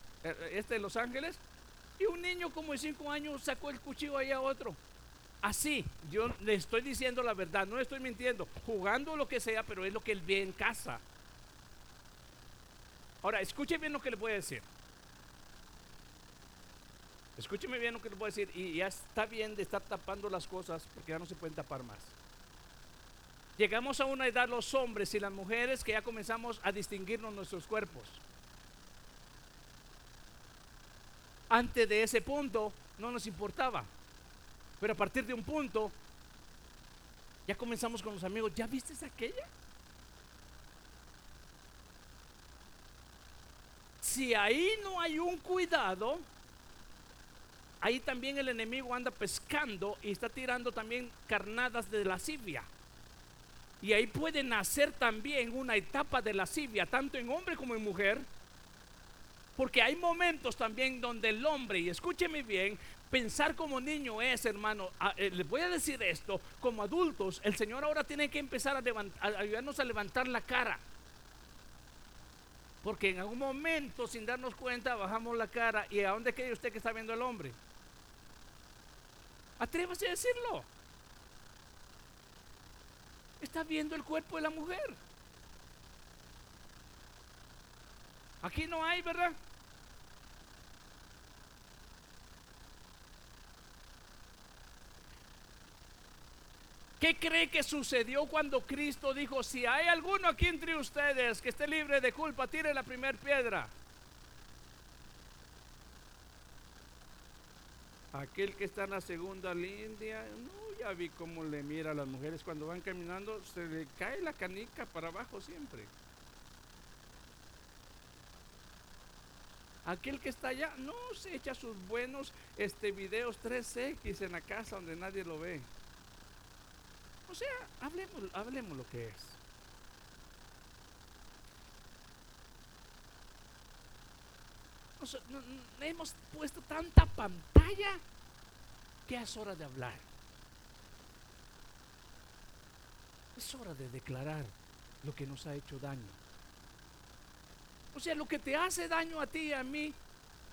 B: este de Los Ángeles. Y un niño como de 5 años sacó el cuchillo ahí a otro. Así, yo le estoy diciendo la verdad, no estoy mintiendo, jugando lo que sea, pero es lo que él ve en casa. Ahora, escuche bien lo que le voy a decir. Escúcheme bien lo que les voy a decir. Y ya está bien de estar tapando las cosas porque ya no se pueden tapar más. Llegamos a una edad los hombres y las mujeres que ya comenzamos a distinguirnos nuestros cuerpos. Antes de ese punto no nos importaba. Pero a partir de un punto ya comenzamos con los amigos. ¿Ya viste aquella? Si ahí no hay un cuidado, ahí también el enemigo anda pescando y está tirando también carnadas de lascivia. Y ahí puede nacer también una etapa de lascivia, tanto en hombre como en mujer, Porque hay momentos también donde el hombre, y escúcheme bien, pensar como niño es, hermano, a- eh, les voy a decir esto, como adultos, el Señor ahora tiene que empezar a, a ayudarnos a levantar la cara. Porque en algún momento, sin darnos cuenta, bajamos la cara. ¿Y a dónde cree usted que está viendo el hombre? Atrévase a decirlo. Está viendo el cuerpo de la mujer. Aquí no hay, ¿verdad? ¿Qué cree que sucedió cuando Cristo dijo, si hay alguno aquí entre ustedes que esté libre de culpa, tire la primera piedra? Aquel que está en la segunda línea, no, ya vi cómo le mira a las mujeres cuando van caminando, se le cae la canica para abajo siempre. Aquel que está allá, no, se echa sus buenos este, videos 3X en la casa donde nadie lo ve. O sea, hablemos, hablemos lo que es. Hemos puesto tanta pantalla que es hora de hablar. Es hora de declarar lo que nos ha hecho daño. O sea, lo que te hace daño a ti y a mí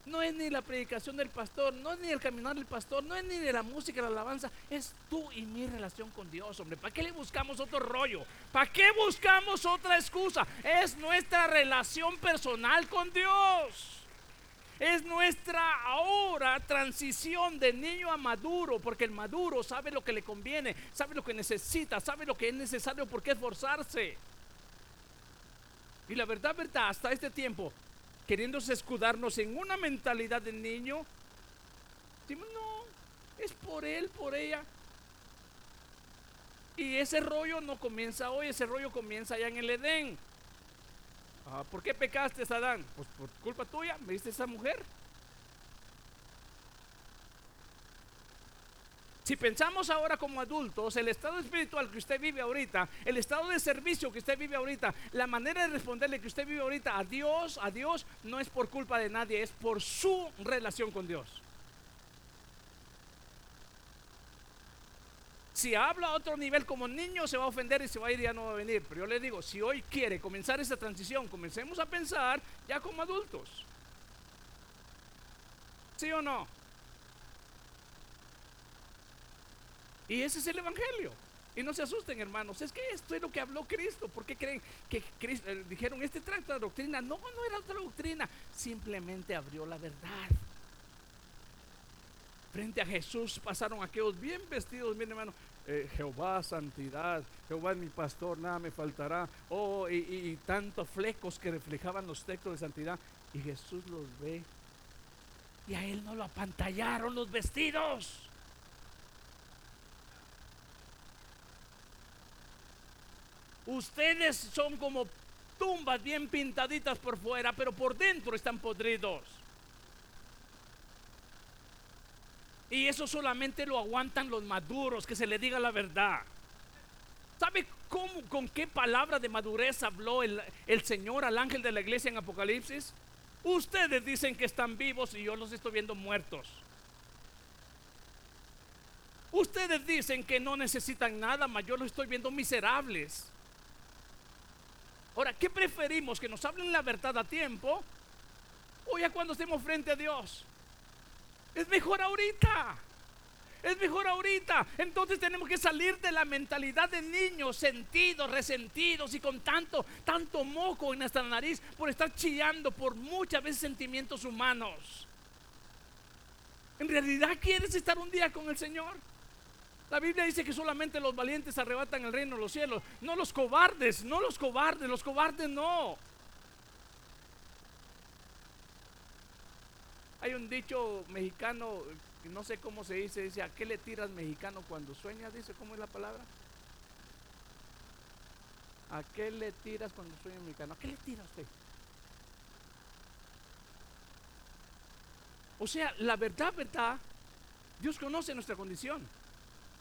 B: no es ni la predicación del pastor, no es ni el caminar del pastor, no es ni de la música, la alabanza, es tú y mi relación con Dios, hombre. ¿Para qué le buscamos otro rollo? ¿Para qué buscamos otra excusa? Es nuestra relación personal con Dios. Es nuestra ahora transición de niño a maduro, porque el maduro sabe lo que le conviene, sabe lo que necesita, sabe lo que es necesario, por qué esforzarse. Y la verdad, verdad, hasta este tiempo, queriéndose escudarnos en una mentalidad de niño, decimos, no, es por él, por ella. Y ese rollo no comienza hoy, ese rollo comienza allá en el Edén. ¿Por qué pecaste, Adán? Pues por culpa tuya, me diste esa mujer. Si pensamos ahora como adultos, el estado espiritual que usted vive ahorita, el estado de servicio que usted vive ahorita, la manera de responderle que usted vive ahorita a Dios, a Dios, no es por culpa de nadie, es por su relación con Dios. Si habla a otro nivel como niño, se va a ofender y se va a ir y ya no va a venir. Pero yo le digo, si hoy quiere comenzar esa transición, comencemos a pensar ya como adultos. ¿Sí o no? Y ese es el Evangelio. Y no se asusten, hermanos. Es que esto es lo que habló Cristo. ¿Por qué creen que Cristo, eh, dijeron, este trata de doctrina? No, no era otra doctrina. Simplemente abrió la verdad. Frente a Jesús pasaron aquellos bien vestidos, miren hermano. Eh, Jehová, santidad. Jehová es mi pastor, nada me faltará. Oh, y, y- y tantos flecos que reflejaban los textos de santidad. Y Jesús los ve. Y a él no lo apantallaron los vestidos. Ustedes son como tumbas bien pintaditas por fuera, pero por dentro están podridos. Y eso solamente lo aguantan los maduros, que se le diga la verdad. ¿Sabe cómo, con qué palabra de madurez habló el, el Señor al ángel de la iglesia en Apocalipsis? Ustedes dicen que están vivos y yo los estoy viendo muertos. Ustedes dicen que no necesitan nada, mas yo los estoy viendo miserables. Ahora, ¿qué preferimos? ¿Que nos hablen la verdad a tiempo? ¿O ya cuando estemos frente a Dios? Es mejor ahorita. Es mejor ahorita. Entonces tenemos que salir de la mentalidad de niños sentidos, resentidos y con tanto, tanto moco en nuestra nariz por estar chillando por muchas veces sentimientos humanos. ¿En realidad quieres estar un día con el Señor? La Biblia dice que solamente los valientes arrebatan el reino de los cielos, no los cobardes, no los cobardes, los cobardes no. Hay un dicho mexicano, no sé cómo se dice, dice, ¿a qué le tiras mexicano cuando sueñas? Dice, ¿cómo es la palabra? ¿A qué le tiras cuando sueña mexicano? ¿A qué le tira usted? O sea, la verdad, verdad, Dios conoce nuestra condición.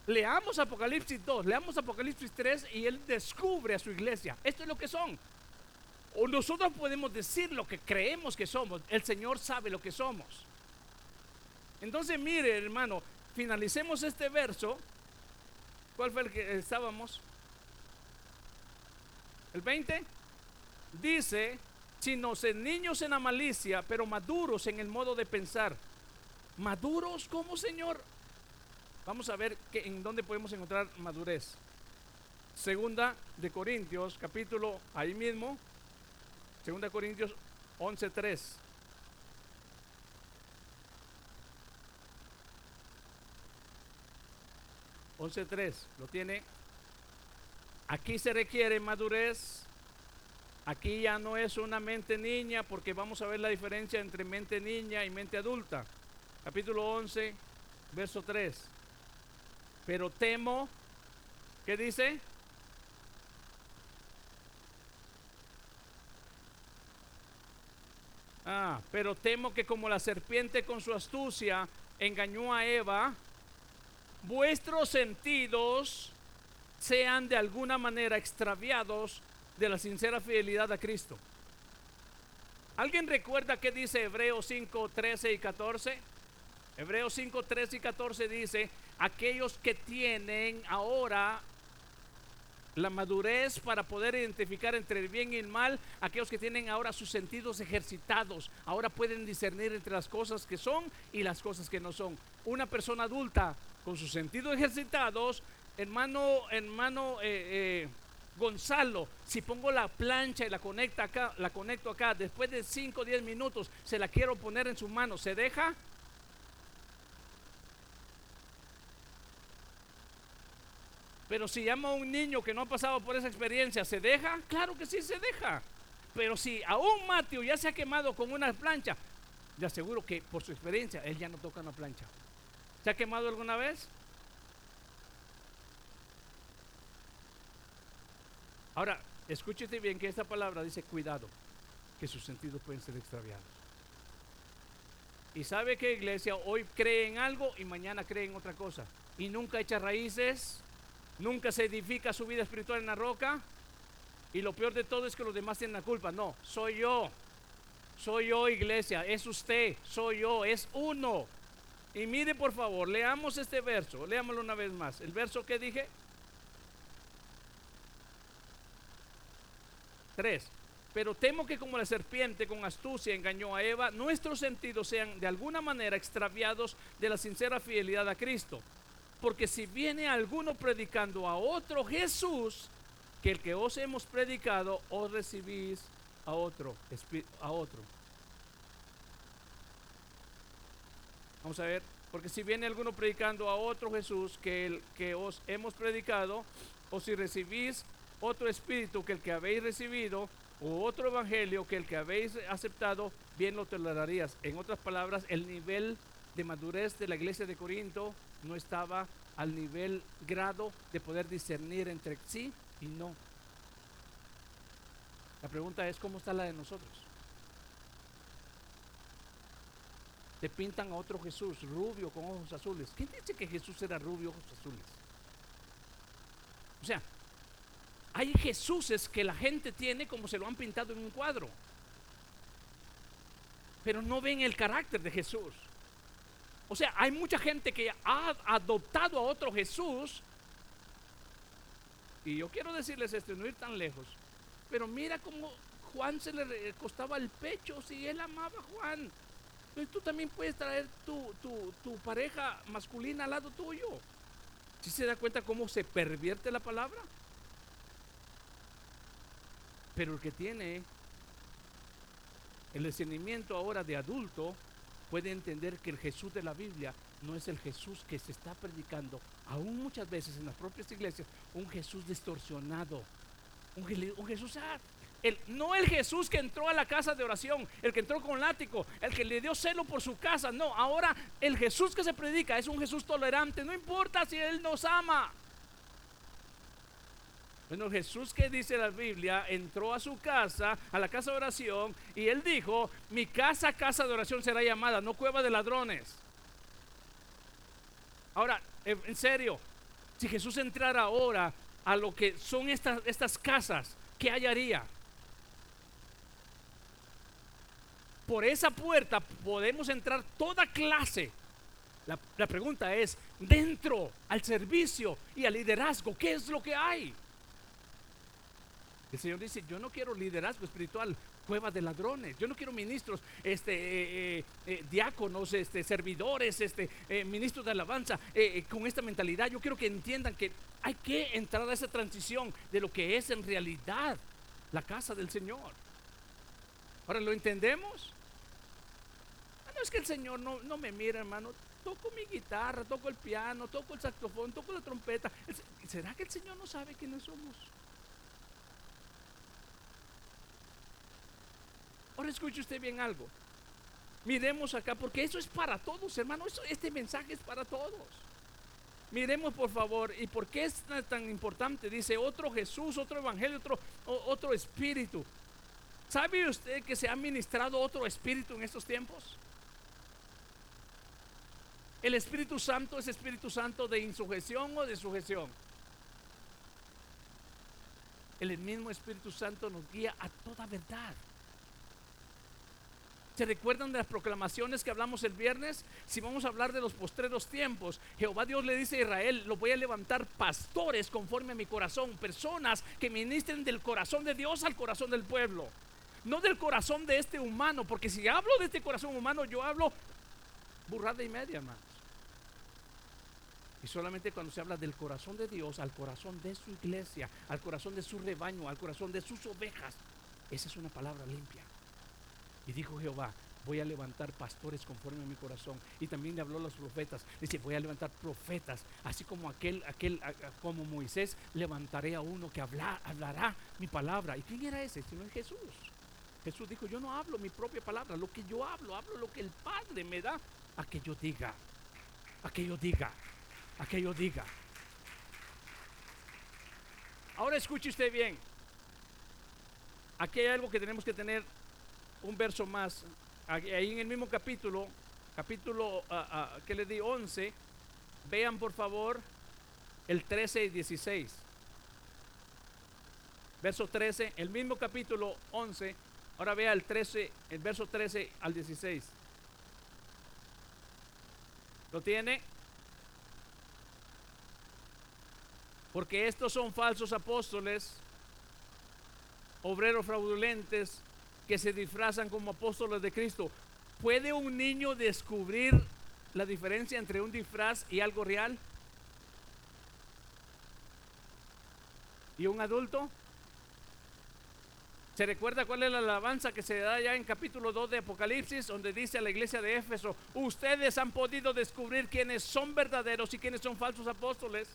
B: Leamos Apocalipsis 2, leamos Apocalipsis 3 y Él descubre a su iglesia. Esto es lo que son. O nosotros podemos decir lo que creemos que somos. El Señor sabe lo que somos. Entonces, mire, hermano, finalicemos este verso. ¿Cuál fue el que estábamos? El 20. Dice, sino en niños en la malicia, pero maduros en el modo de pensar. ¿Maduros como Señor? Vamos a ver en dónde podemos encontrar madurez. Segunda de Corintios, capítulo ahí mismo. Segunda de Corintios 11.3. Once tres, lo tiene. Aquí se requiere madurez. Aquí ya no es una mente niña porque vamos a ver la diferencia entre mente niña y mente adulta. Capítulo 11, verso 3. Pero temo, ¿qué dice? Ah, pero temo que como la serpiente con su astucia engañó a Eva, vuestros sentidos sean de alguna manera extraviados de la sincera fidelidad a Cristo. ¿Alguien recuerda qué dice Hebreos 5, 13 y 14? Hebreos 5, 13 y 14 dice, aquellos que tienen ahora la madurez para poder identificar entre el bien y el mal, aquellos que tienen ahora sus sentidos ejercitados, ahora pueden discernir entre las cosas que son y las cosas que no son. Una persona adulta con sus sentidos ejercitados, hermano, hermano eh, eh, Gonzalo, si pongo la plancha y la conecta acá, la conecto acá, después de 5 o 10 minutos se la quiero poner en su mano, ¿se deja? Pero si llama a un niño que no ha pasado por esa experiencia, ¿se deja? Claro que sí se deja. Pero si a un Mateo ya se ha quemado con una plancha, le aseguro que por su experiencia él ya no toca una plancha. ¿Se ha quemado alguna vez? Ahora, escúchete bien que esta palabra dice cuidado, que sus sentidos pueden ser extraviados. Y sabe que iglesia hoy cree en algo y mañana cree en otra cosa. Y nunca echa raíces, nunca se edifica su vida espiritual en la roca. Y lo peor de todo es que los demás tienen la culpa. No, soy yo. Soy yo, iglesia. Es usted. Soy yo. Es uno. Y mire por favor, leamos este verso. Leámoslo una vez más. El verso que dije. 3. Pero temo que como la serpiente con astucia engañó a Eva, nuestros sentidos sean de alguna manera extraviados de la sincera fidelidad a Cristo. Porque si viene alguno predicando a otro Jesús, que el que os hemos predicado, os recibís a otro, a otro. Vamos a ver, porque si viene alguno predicando a otro Jesús que el que os hemos predicado, o si recibís otro espíritu que el que habéis recibido, o otro evangelio que el que habéis aceptado, bien lo tolerarías. En otras palabras, el nivel de madurez de la iglesia de Corinto no estaba al nivel grado de poder discernir entre sí y no. La pregunta es, ¿cómo está la de nosotros? Te pintan a otro Jesús, rubio con ojos azules. ¿Quién dice que Jesús era rubio, ojos azules? O sea, hay Jesuses que la gente tiene como se lo han pintado en un cuadro. Pero no ven el carácter de Jesús. O sea, hay mucha gente que ha adoptado a otro Jesús. Y yo quiero decirles esto, no ir tan lejos. Pero mira cómo Juan se le costaba el pecho si él amaba a Juan. Entonces tú también puedes traer tu, tu, pareja masculina al lado tuyo. ¿Sí se da cuenta cómo se pervierte la palabra? Pero el que tiene el discernimiento ahora de adulto puede entender que el Jesús de la Biblia no es el Jesús que se está predicando, aún muchas veces en las propias iglesias, un Jesús distorsionado, un, Jesús, ah, el- no el Jesús que entró a la casa de oración, el que entró con látigo, el que le dio celo por su casa, no, ahora el Jesús que se predica es un Jesús tolerante, no importa si Él nos ama. Bueno, Jesús que dice la Biblia entró a su casa, a la casa de oración, y él dijo, mi casa, casa de oración será llamada, no cueva de ladrones. Ahora, en serio, si Jesús entrara ahora a lo que son estas, estas casas, ¿qué hallaría? por esa puerta podemos entrar toda clase. La, la pregunta es, dentro al servicio y al liderazgo, ¿qué es lo que hay? El Señor dice, yo no quiero liderazgo espiritual, cueva de ladrones. Yo no quiero ministros, este, eh, eh, eh, diáconos, este, servidores, este, ministros de alabanza con esta mentalidad. Yo quiero que entiendan que hay que entrar a esa transición de lo que es en realidad la casa del Señor. Ahora, ¿lo entendemos? Ah, no es que el Señor no, no me mira, hermano. Toco mi guitarra, toco el piano, toco el saxofón, toco la trompeta. ¿Será que el Señor no sabe quiénes somos? Ahora escuche usted bien algo. Miremos acá, porque eso es para todos, hermano. Este mensaje es para todos. Miremos por favor, ¿y por qué es tan- tan importante? Dice otro Jesús, otro Evangelio, otro, otro Espíritu. ¿Sabe usted que se ha ministrado otro Espíritu en estos tiempos? ¿El Espíritu Santo es Espíritu Santo de insujeción o de sujeción? El mismo Espíritu Santo nos guía a toda verdad. ¿Se recuerdan de las proclamaciones que hablamos el viernes? Si vamos a hablar de los postreros tiempos, Jehová Dios le dice a Israel, lo voy a levantar pastores conforme a mi corazón, personas que ministren del corazón de Dios al corazón del pueblo. No del corazón de este humano, porque si hablo de este corazón humano, yo hablo burrada y media, hermanos. Y solamente cuando se habla del corazón de Dios, al corazón de su iglesia, al corazón de su rebaño, al corazón de sus ovejas, esa es una palabra limpia. Y dijo Jehová, voy a levantar pastores conforme a mi corazón. Y también le habló a los profetas. Dice, voy a levantar profetas, así como aquel, aquel, como Moisés, levantaré a uno que habla- hablará mi palabra. ¿Y quién era ese? Sino es Jesús. Jesús dijo, yo no hablo mi propia palabra, lo que yo hablo, hablo lo que el Padre me da a que yo diga, a que yo diga, a que yo diga. Ahora escuche usted bien. Aquí hay algo que tenemos que tener un verso más. Ahí en el mismo capítulo, capítulo ah, ah, que le di 11, vean por favor el 13 y 16. Verso 13, el mismo capítulo 11, ahora vea el 13, el verso 13 al 16. ¿Lo tiene? Porque estos son falsos apóstoles, obreros fraudulentes que se disfrazan como apóstoles de Cristo. ¿Puede un niño descubrir la diferencia entre un disfraz y algo real? ¿Y un adulto? ¿Se recuerda cuál es la alabanza que se da ya en capítulo 2 de Apocalipsis, donde dice a la iglesia de Éfeso, ustedes han podido descubrir quiénes son verdaderos y quiénes son falsos apóstoles?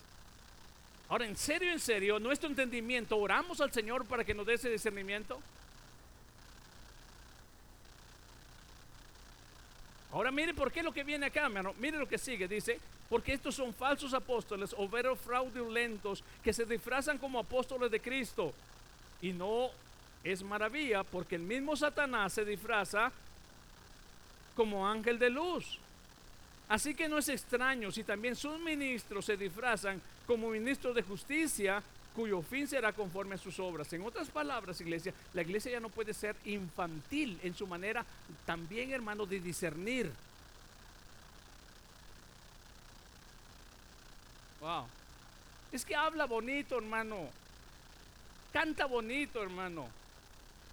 B: Ahora, en serio, en serio, nuestro entendimiento, oramos al Señor para que nos dé ese discernimiento. Ahora mire por qué lo que viene acá, hermano. Mire lo que sigue, dice, porque estos son falsos apóstoles, obreros fraudulentos, que se disfrazan como apóstoles de Cristo. Y no es maravilla, porque el mismo Satanás se disfraza como ángel de luz. Así que no es extraño si también sus ministros se disfrazan como ministros de justicia, cuyo fin será conforme a sus obras. En otras palabras, iglesia, la iglesia ya no puede ser infantil en su manera también, hermano, de discernir. Wow. Es que habla bonito, hermano. Canta bonito, hermano.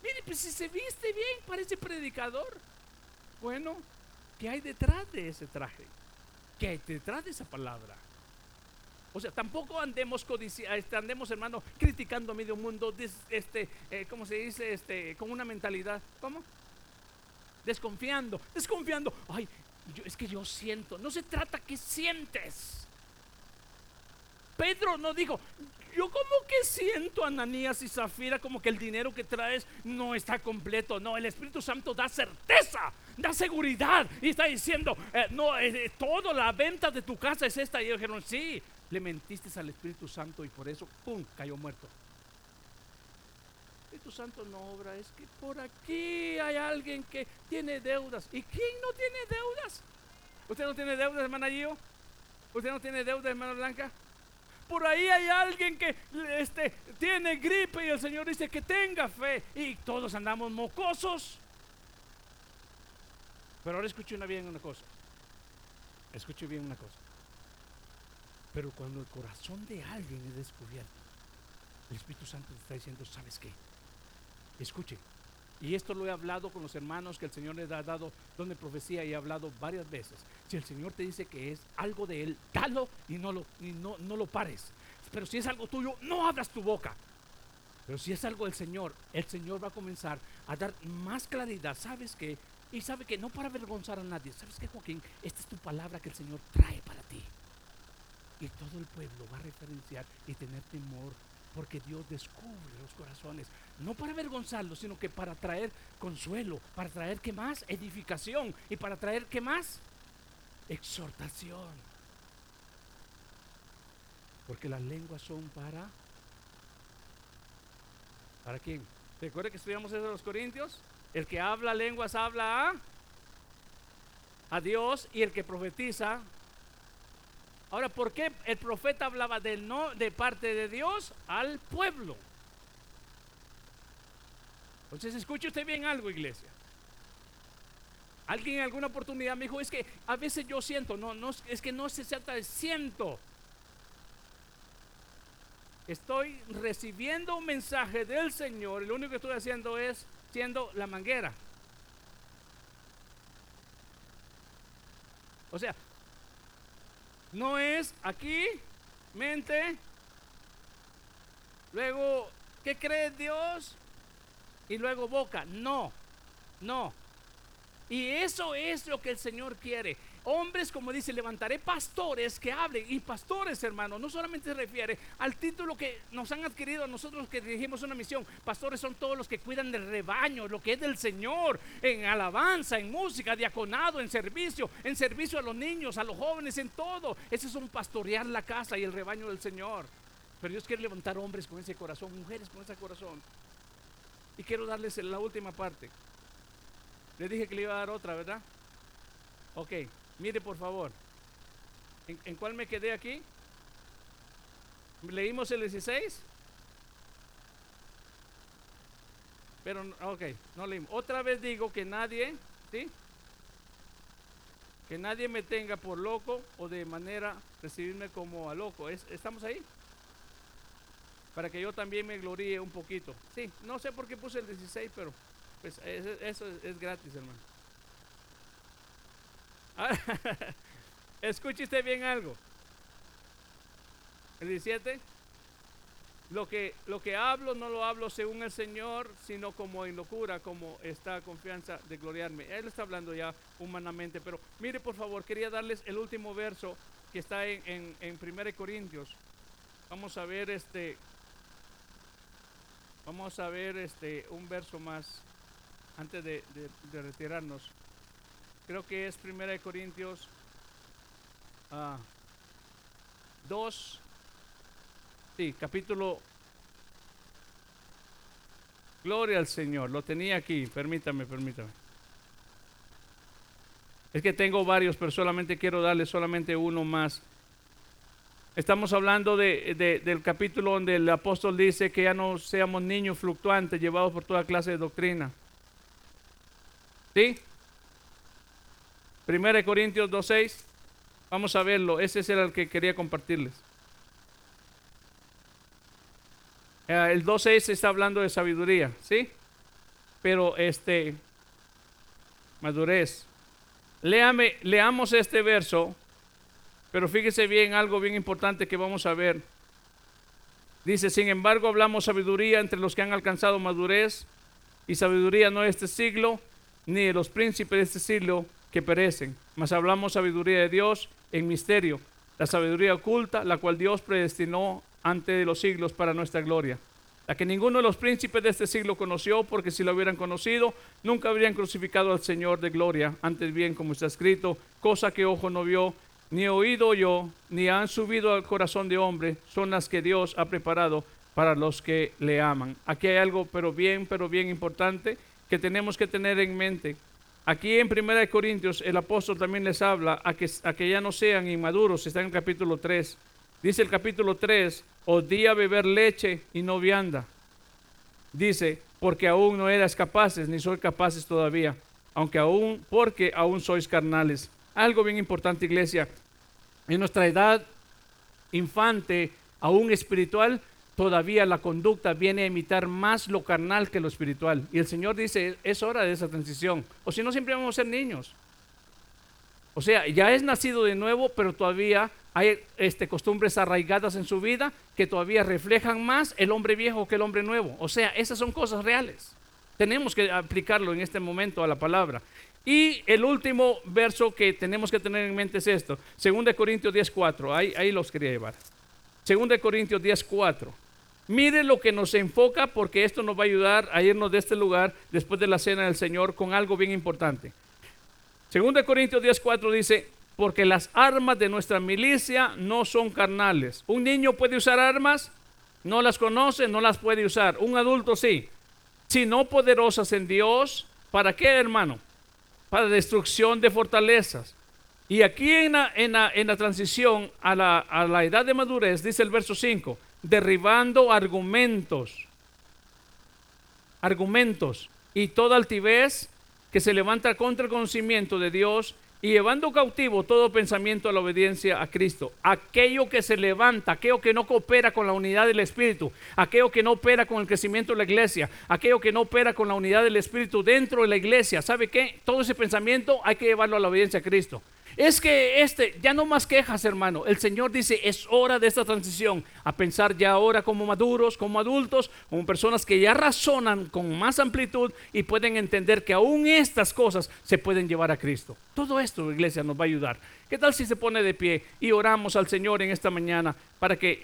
B: Mire, pues si se viste bien, parece predicador. Bueno, ¿qué hay detrás de ese traje? ¿Qué hay detrás de esa palabra? O sea, tampoco andemos este, andemos, hermano, criticando a medio mundo, des- este, eh, ¿cómo se dice? Este, con una mentalidad, ¿cómo? Desconfiando, desconfiando. Ay, yo- es que yo siento. No se trata que sientes. Pedro no dijo, yo como que siento Ananías y Zafira como que el dinero que traes no está completo. No, el Espíritu Santo da certeza, da seguridad y está diciendo, eh, no, eh, eh, todo la venta de tu casa es esta. Y ellos dijeron, sí, le mentiste al Espíritu Santo y por eso, ¡pum!, cayó muerto. Espíritu Santo no obra, es que por aquí hay alguien que tiene deudas. ¿Y quién no tiene deudas? ¿Usted no tiene deudas, hermana Gio? ¿Usted no tiene deudas, hermana Blanca? Por ahí hay alguien que este, tiene gripe y el Señor dice que tenga fe y todos andamos mocosos. Pero ahora escuche bien una cosa. Escuche bien una cosa. Pero cuando el corazón de alguien es descubierto, el Espíritu Santo te está diciendo, ¿sabes qué? Escuche. Y esto lo he hablado con los hermanos que el Señor les ha dado don de profecía y he hablado varias veces. Si el Señor te dice que es algo de Él, dalo y no lo, y no, no lo pares. Pero si es algo tuyo, no abras tu boca. Pero si es algo del Señor, el Señor va a comenzar a dar más claridad. ¿Sabes qué? Y sabe que no para avergonzar a nadie. ¿Sabes qué, Joaquín? Esta es tu palabra que el Señor trae para ti. Y todo el pueblo va a referenciar y tener temor porque Dios descubre los corazones, no para avergonzarlos, sino que para traer consuelo, para traer qué más edificación y para traer qué más exhortación. Porque las lenguas son para ¿Para quién? ¿Recuerda que estudiamos eso en los Corintios? El que habla lenguas habla a Dios y el que profetiza Ahora, ¿por qué el profeta hablaba del no de parte de Dios al pueblo? Entonces, escuche usted bien algo, iglesia. Alguien en alguna oportunidad me dijo, es que a veces yo siento, no, no, es que no se trata de siento. Estoy recibiendo un mensaje del Señor lo único que estoy haciendo es siendo la manguera. O sea, no es aquí, mente, luego, ¿qué cree Dios? Y luego boca. No, no. Y eso es lo que el Señor quiere. Hombres, como dice, levantaré pastores que hablen. Y pastores, hermano, no solamente se refiere al título que nos han adquirido a nosotros que dirigimos una misión. Pastores son todos los que cuidan del rebaño, lo que es del Señor, en alabanza, en música, diaconado, en servicio, en servicio a los niños, a los jóvenes, en todo. Ese es un pastorear la casa y el rebaño del Señor. Pero Dios quiere levantar hombres con ese corazón, mujeres con ese corazón. Y quiero darles la última parte. Les dije que le iba a dar otra, ¿verdad? Ok, mire por favor. ¿En, cuál me quedé aquí? ¿Leímos el 16? Pero, ok, no leímos. Otra vez digo que nadie, ¿sí? Que nadie me tenga por loco o de manera recibirme como a loco. ¿Es- ¿Estamos ahí? Para que yo también me gloríe un poquito. Sí, no sé por qué puse el 16, pero pues es- eso es, es gratis, hermano. Ah, Escuche bien algo. El 17. Lo que, lo que hablo no lo hablo según el Señor, sino como en locura, como esta confianza de gloriarme. Él está hablando ya humanamente, pero mire por favor, quería darles el último verso que está en, en, en 1 Corintios. Vamos a ver este, vamos a ver este, un verso más antes de retirarnos. Creo que es 1 Corintios ah, 2, sí, capítulo. Gloria al Señor, lo tenía aquí, permítame, permítame. Es que tengo varios, pero solamente quiero darle solamente uno más. Estamos hablando de, de- del capítulo donde el apóstol dice que ya no seamos niños fluctuantes llevados por toda clase de doctrina. ¿Sí? Primera de Corintios 2.6. Vamos a verlo. Ese es el que quería compartirles. Eh, el 2.6 está hablando de sabiduría, ¿sí? Pero este, madurez. Leamos este verso, pero fíjese bien algo bien importante que vamos a ver. Dice, sin embargo, hablamos sabiduría entre los que han alcanzado madurez, y sabiduría no de este siglo, ni de los príncipes de este siglo que perecen, mas hablamos sabiduría de Dios en misterio, la sabiduría oculta, la cual Dios predestinó antes de los siglos para nuestra gloria, la que ninguno de los príncipes de este siglo conoció, porque si lo hubieran conocido, nunca habrían crucificado al Señor de gloria, antes bien, como está escrito, cosa que ojo no vio, ni oído oyó, ni han subido al corazón de hombre, son las que Dios ha preparado para los que le aman. Aquí hay algo, pero bien, pero bien importante, que tenemos que tener en mente. Aquí en 1 Corintios el apóstol también les habla a que, ya no sean inmaduros, está en el capítulo 3. Dice el capítulo 3, os di a beber leche y no vianda. Dice, porque aún no eras capaces, ni soy capaces todavía. aunque aún, porque aún sois carnales. Algo bien importante, iglesia. En nuestra edad infante, aún espiritual, todavía la conducta viene a imitar más lo carnal que lo espiritual. Y el Señor dice, es hora de esa transición. O si no, siempre vamos a ser niños. O sea, ya es nacido de nuevo, pero todavía hay este, costumbres arraigadas en su vida que todavía reflejan más el hombre viejo que el hombre nuevo. O sea, esas son cosas reales. Tenemos que aplicarlo en este momento a la palabra. Y el último verso que tenemos que tener en mente es esto. 2 Corintios 10.4. Ahí, ahí los quería llevar. 2 Corintios 10.4. Mire lo que nos enfoca porque esto nos va a ayudar a irnos de este lugar después de la cena del Señor con algo bien importante. 2 Corintios 10.4 dice, porque las armas de nuestra milicia no son carnales. Un niño puede usar armas, no las conoce, no las puede usar. Un adulto sí, sino poderosas en Dios. ¿Para qué, hermano? Para destrucción de fortalezas. Y aquí en la, en la- en la transición a la, a la edad de madurez, dice el verso 5, derribando argumentos, argumentos y toda altivez que se levanta contra el conocimiento de Dios y llevando cautivo todo pensamiento a la obediencia a Cristo. Aquello que se levanta, aquello que no coopera con la unidad del Espíritu, aquello que no opera con el crecimiento de la iglesia, aquello que no opera con la unidad del Espíritu dentro de la iglesia, ¿sabe qué? Todo ese pensamiento hay que llevarlo a la obediencia a Cristo. Es que este, ya no más quejas, hermano. El Señor dice, es hora de esta transición a pensar ya ahora como maduros, como adultos, como personas que ya razonan con más amplitud y pueden entender que aún estas cosas se pueden llevar a Cristo. Todo esto, iglesia, nos va a ayudar. ¿Qué tal si se pone de pie y oramos al Señor en esta mañana para que